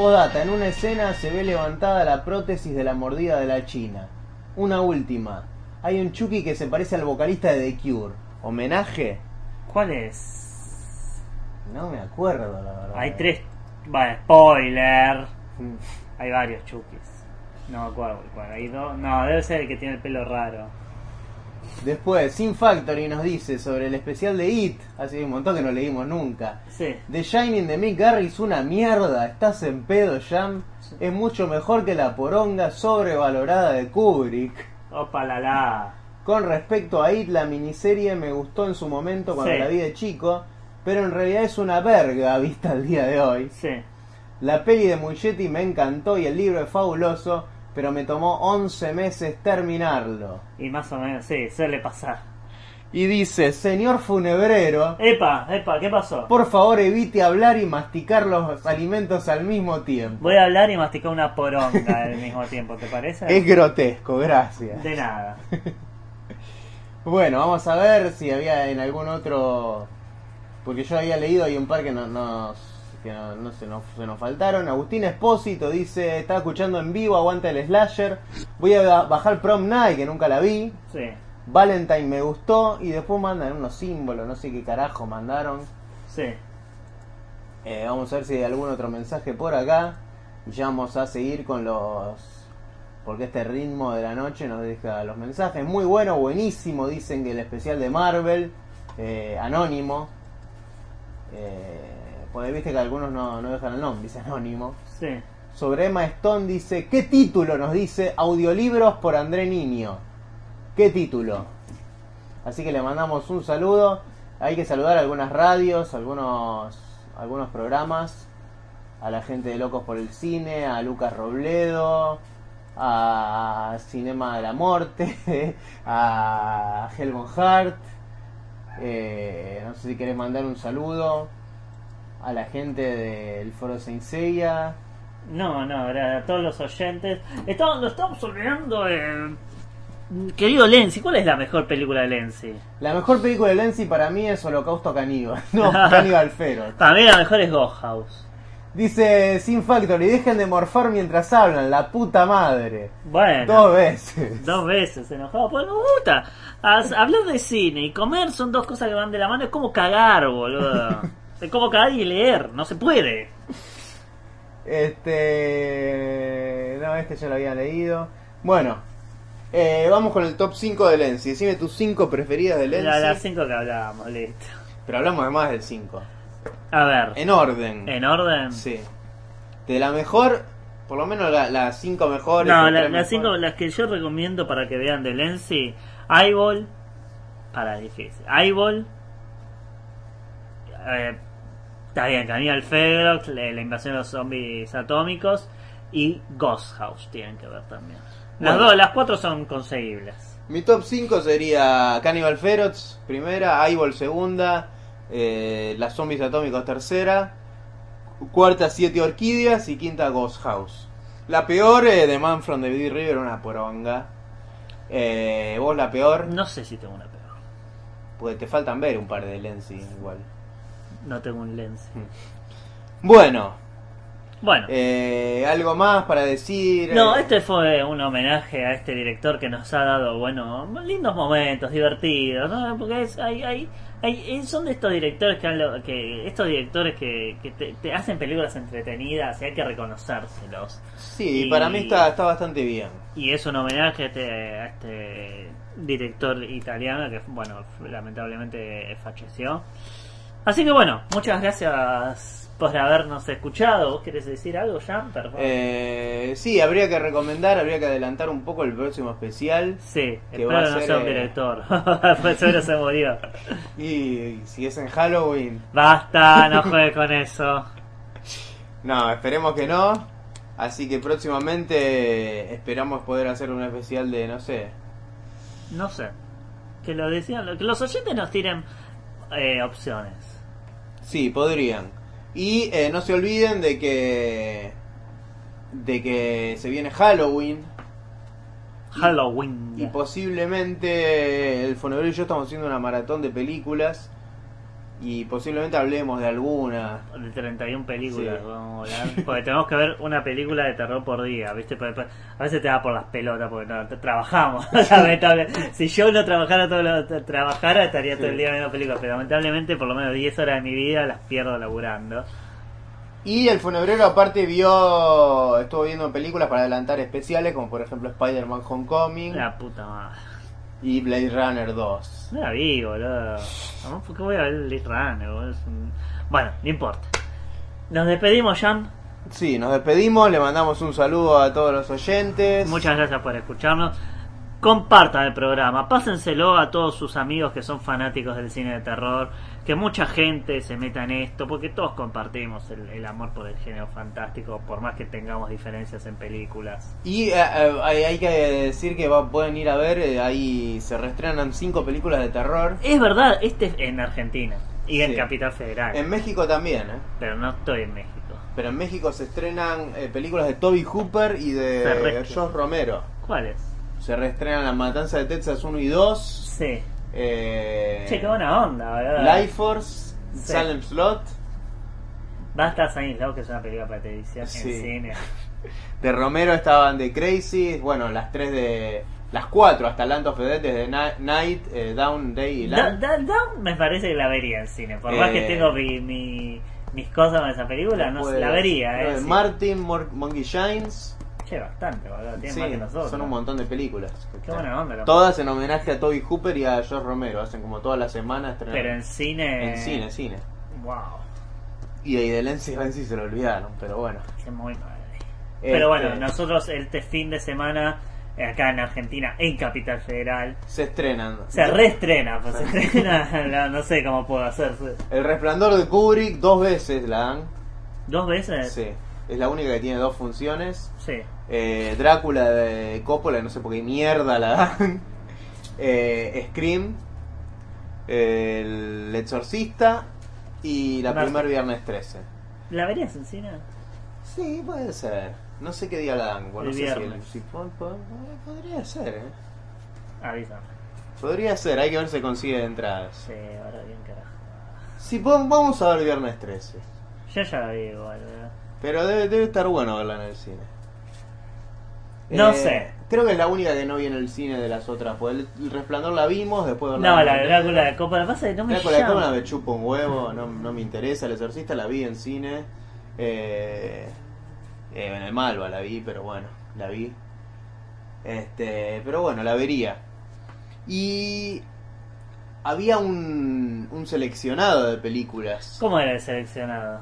Podata, en una escena se ve levantada la prótesis de la mordida de la China. Una última. Hay un Chucky que se parece al vocalista de The Cure. ¿Homenaje? ¿Cuál es? No me acuerdo, la verdad. Hay tres. Vale, spoiler. Mm. Hay varios chukis. No me acuerdo cuál. Hay dos. No, debe ser el que tiene el pelo raro. Después, Sin Factory nos dice sobre el especial de It. Hace un montón que no leímos nunca. Sí. The Shining de Mick Garry es una mierda. Estás en pedo, Jam. Es mucho mejor que la poronga sobrevalorada de Kubrick. Opa la la. Con respecto a It, la miniserie me gustó en su momento cuando Sí. la vi de chico, pero en realidad es una verga vista al día de hoy. Sí. La peli de Muschietti me encantó y el libro es fabuloso, pero me tomó 11 meses terminarlo. Y más o menos, sí, suele pasar. Y dice, señor funebrero, Epa, epa, ¿qué pasó? por favor evite hablar y masticar los alimentos al mismo tiempo. Voy a hablar y masticar una poronga al mismo tiempo, ¿te parece? Es grotesco, gracias. De nada. Bueno, vamos a ver si había en algún otro. Porque yo había leído y un par que no, nos, que no, no se, nos, se nos faltaron. Agustín Espósito dice: Estaba escuchando en vivo, aguanta el slasher. Voy a ba- bajar Prom Night, que nunca la vi. Sí. Valentine me gustó. Y después mandan unos símbolos, no sé qué carajo mandaron. Sí. Eh, vamos a ver si hay algún otro mensaje por acá. Y ya vamos a seguir con los. Porque este ritmo de la noche nos deja los mensajes. Muy bueno, buenísimo. Dicen que el especial de Marvel, eh, anónimo. Eh, porque viste que algunos no, no dejan el nombre, dice anónimo. Sí. Sobre Emma Stone dice: ¿Qué título nos dice? Audiolibros por André Niño. ¿Qué título? Así que le mandamos un saludo. Hay que saludar a algunas radios, algunos, algunos programas. A la gente de Locos por el Cine, a Lucas Robledo, a Cinema de la Morte, a Helmut Hart. Eh, no sé si querés mandar un saludo a la gente del Foro Saint Seiya. No, no, era a todos los oyentes. Estamos, lo estamos olvidando de... Querido Lenzi, ¿cuál es la mejor película de Lenzi? La mejor película de Lenzi para mí es Holocausto Caníbal. No, Caníbal Feroz. Para mí la mejor es Ghost House. Dice Sin Factory, dejen de morfar mientras hablan, la puta madre. Bueno. Dos veces. Dos veces enojado, pues gusta. As- hablar de cine y comer son dos cosas que van de la mano. Es como cagar, boludo. Es como cagar y leer, no se puede. Este. No, este ya lo había leído. Bueno, eh, vamos con el top 5 de Lenzi. Decime tus 5 preferidas de Lenzi. La, las cinco que hablábamos, listo. Pero hablamos de más del 5. A ver, En orden. ¿en orden? Sí. De la mejor, por lo menos la- las 5 mejores. No, la- las cinco, mejores. las que yo recomiendo para que vean de Lenzi, Eyeball, para difícil, Eyeball, eh, está bien, Cannibal Ferox, la, invasión de los zombies atómicos y Ghost House tienen que ver también. Las Bueno. dos, las cuatro son conseguibles. Mi top 5 sería Cannibal Ferox, primera, Eyeball segunda, eh, Las Zombies Atómicos tercera, cuarta Siete Orquídeas y quinta Ghost House. La peor, eh, The Man from the Big River, una poronga. Eh, vos la peor, No sé si tengo una peor. porque te faltan ver un par de Lenzi igual. No tengo un Lenzi. Bueno, Bueno. eh, algo más para decir. No, Eh, este fue un homenaje a este director que nos ha dado, bueno, lindos momentos, divertidos, ¿no? Porque es, hay, hay, hay- son de estos directores que, han que estos directores que, que te, te hacen películas entretenidas y hay que reconocérselos. Sí, y- para mí está, está bastante bien. Y es un homenaje a este, a este director italiano que, bueno, lamentablemente falleció. Así que bueno, muchas gracias por habernos escuchado. ¿Vos querés decir algo, Jan? Eh, sí, habría que recomendar, habría que adelantar un poco el próximo especial. Sí, que espero va a no ser, sea un eh, director. pues se murió. Y, y si es en Halloween, Basta, no juegues con eso. no, esperemos que no. Así que próximamente esperamos poder hacer un especial de, no sé, No sé. Que lo decían, que los oyentes nos tiren eh, opciones. Sí, podrían. Y eh, no se olviden de que de que se viene Halloween Halloween. y posiblemente el Fonebro y yo estamos haciendo una maratón de películas y posiblemente hablemos de alguna. De 31 películas, Sí. vamos a hablar. Porque tenemos que ver una película de terror por día, ¿viste? A veces te da por las pelotas porque no, trabajamos. Si yo no trabajara todo lo tra- trabajara, estaría todo el día viendo películas. Pero lamentablemente, por lo menos 10 horas de mi vida las pierdo laburando. Y el Funebrero aparte vio, estuvo viendo películas para adelantar especiales como por ejemplo Spider-Man Homecoming La puta madre. Y Blade Runner 2. No la vi, boludo. ¿Por qué voy a ver Blade Runner, boludo? Es un- Bueno, no importa. Nos despedimos, Jan. Sí, nos despedimos, le mandamos un saludo a todos los oyentes. Muchas gracias por escucharnos. Compartan el programa, pásenselo a todos sus amigos que son fanáticos del cine de terror, que mucha gente se meta en esto, porque todos compartimos el, el amor por el género fantástico, por más que tengamos diferencias en películas. Y eh, eh, hay, que decir que va- pueden ir a ver, eh, ahí se reestrenan cinco películas de terror. Es verdad, este es en Argentina y en. Capital Federal, En México también, ¿eh? pero no estoy en México. Pero en México se estrenan eh, películas de Toby Hooper y de. Josh Romero. ¿Cuál es? Se reestrenan La Matanza de Texas 1 y 2. Sí. Eh, Che, qué buena onda, ¿verdad? Life Force, Sí. Salem Slot. Basta Saints Law, que es una película para televisión Sí. en cine. De Romero estaban de Crazy. Bueno, las tres de. Las cuatro hasta Land of the Dead, desde Na- Night, eh, Down, Day y Land. Da- Down me parece que la vería en cine. Por más que Eh, tengo mi, mi- mis cosas con esa película, no Después, la vería. eh, Eh. Martin, Mor- Monkey Shines. Che, bastante, boludo. Tiene Sí, más que nosotros. son un montón de películas. Qué buena onda. Todas en homenaje a Toby Hooper y a Josh Romero. Hacen como todas las semanas. estrenan- Pero en cine. En cine, cine. Wow, Y ahí de Lenzi Lenzi se lo olvidaron, pero bueno. qué muy. Este, Pero bueno, nosotros este fin de semana, eh, acá en Argentina, en Capital Federal, Se estrenan. se reestrena. Pues se estrena, no, no sé cómo puedo hacerse. El resplandor de Kubrick dos veces la dan. ¿Dos veces? Sí. Es la única que tiene dos funciones. Sí. Eh, Drácula de Coppola, no sé por qué mierda la dan. Eh, Scream. El Exorcista. Y la Marta. primer viernes 13. ¿La verías en cine? Sí, puede ser. No sé qué día la dan. Bueno, El no sé si viernes. si po- podría ser, ¿eh? Avísame. Podría ser, hay que ver si consigue entradas. Sí, ahora bien carajo. Sí, vamos a ver viernes 13. Yo ya la vi igual, ¿verdad? Pero debe, debe estar bueno verla en el cine. No Eh, sé. Creo que es la única que no vi en el cine de las otras. Pues el, el resplandor la vimos, después No, la de Drácula de Copa, pasa que no me Drácula de. Coppola me chupa un huevo, no, no me interesa. El exorcista la vi en cine. Eh, eh, en el Malva la vi, pero bueno, la vi. Este, pero bueno, la vería. Y había un, un seleccionado de películas. ¿Cómo era el seleccionado?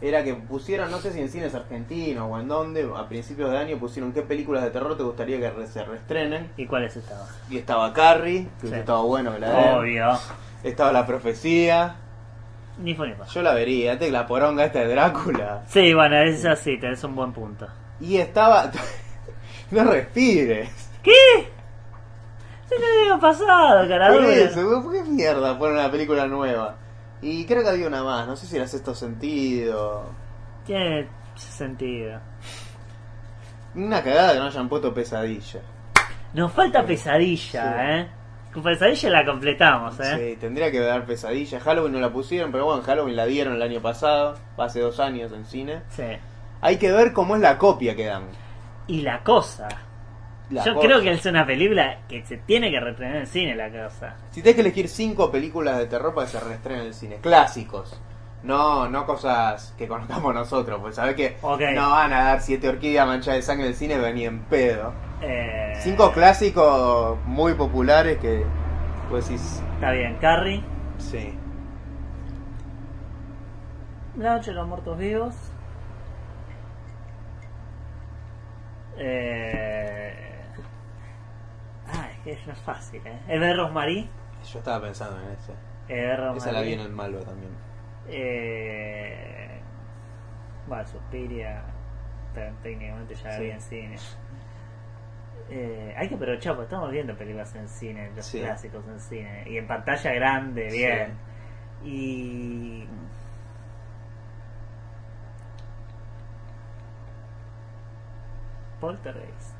Era que pusieron, no sé si en cines argentinos o en dónde, a principios de año pusieron qué películas de terror te gustaría que re- se reestrenen. ¿Y cuáles estaban? Y estaba Carrie, que Sí. estaba bueno que la. Obvio. Estaba La Profecía. Ni fue ni pa. Yo la vería, este, la poronga esta de Drácula. Sí, bueno, es así, tenés un buen punto. Y estaba... no respires. ¿Qué? Es el año pasado, Por eso, ¿por qué mierda ponen una película nueva? Y creo que había una más, no sé si era Sexto Sentido. Tiene sentido. Una cagada que no hayan puesto pesadilla. Nos falta pesadilla. ¿eh? Con pesadilla la completamos, ¿eh? Sí, tendría que dar pesadilla. Halloween no la pusieron, pero bueno, Halloween la dieron el año pasado, hace dos años en cine. Sí. Hay que ver cómo es la copia que dan. Y la cosa. Yo creo que es una película que se tiene que retener en cine, la cosa. Si tenés que elegir cinco películas de terror para que se reestrenen en el cine, clásicos. No, no cosas que conozcamos nosotros, pues sabés que no van a dar siete orquídeas manchadas de sangre en el cine, vení en pedo. Eh, Cinco clásicos muy populares que, pues decís, Está bien, Carrie. sí. La noche de los muertos vivos. Eh... Es que es fácil, ¿eh? El de Rosmarie. Yo estaba pensando en ese. El de Rosmarie. Esa la vi en el Malva también. Eh... Bueno, Suspiria te- técnicamente ya la Sí. vi en cine. Eh, hay que aprovechar porque estamos viendo películas en cine, los Sí. clásicos en cine. Y en pantalla grande, Sí. bien. Y. Poltergeist,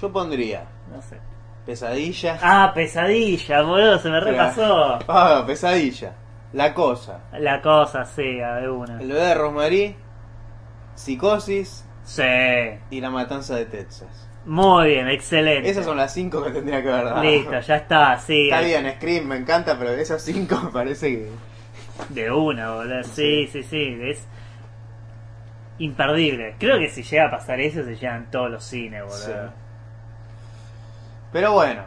Yo pondría no sé. Pesadilla. Ah, pesadilla, boludo, se me repasó. Ah, Pesadilla. La cosa. La cosa, sí, a de una. El bebé de Rosmarie. Psicosis. Sí, Y la matanza de Texas. muy bien, excelente. Esas son las cinco que tendría que haber dado. Listo, ya está, sí. Está bien, Scream me encanta, pero de esas cinco me parece que. De una, boludo. Sí, sí, sí. Es imperdible. Creo que si llega a pasar eso, se llevan todos los cines, boludo. Sí. Pero bueno,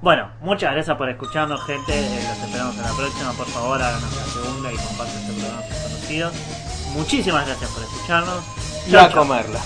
Bueno, muchas gracias por escucharnos, gente. Eh, Los esperamos en la próxima. Por favor, háganos la segunda y compartan este programa con sus conocidos. Muchísimas gracias por escucharnos. y Chau, a chau. comerla.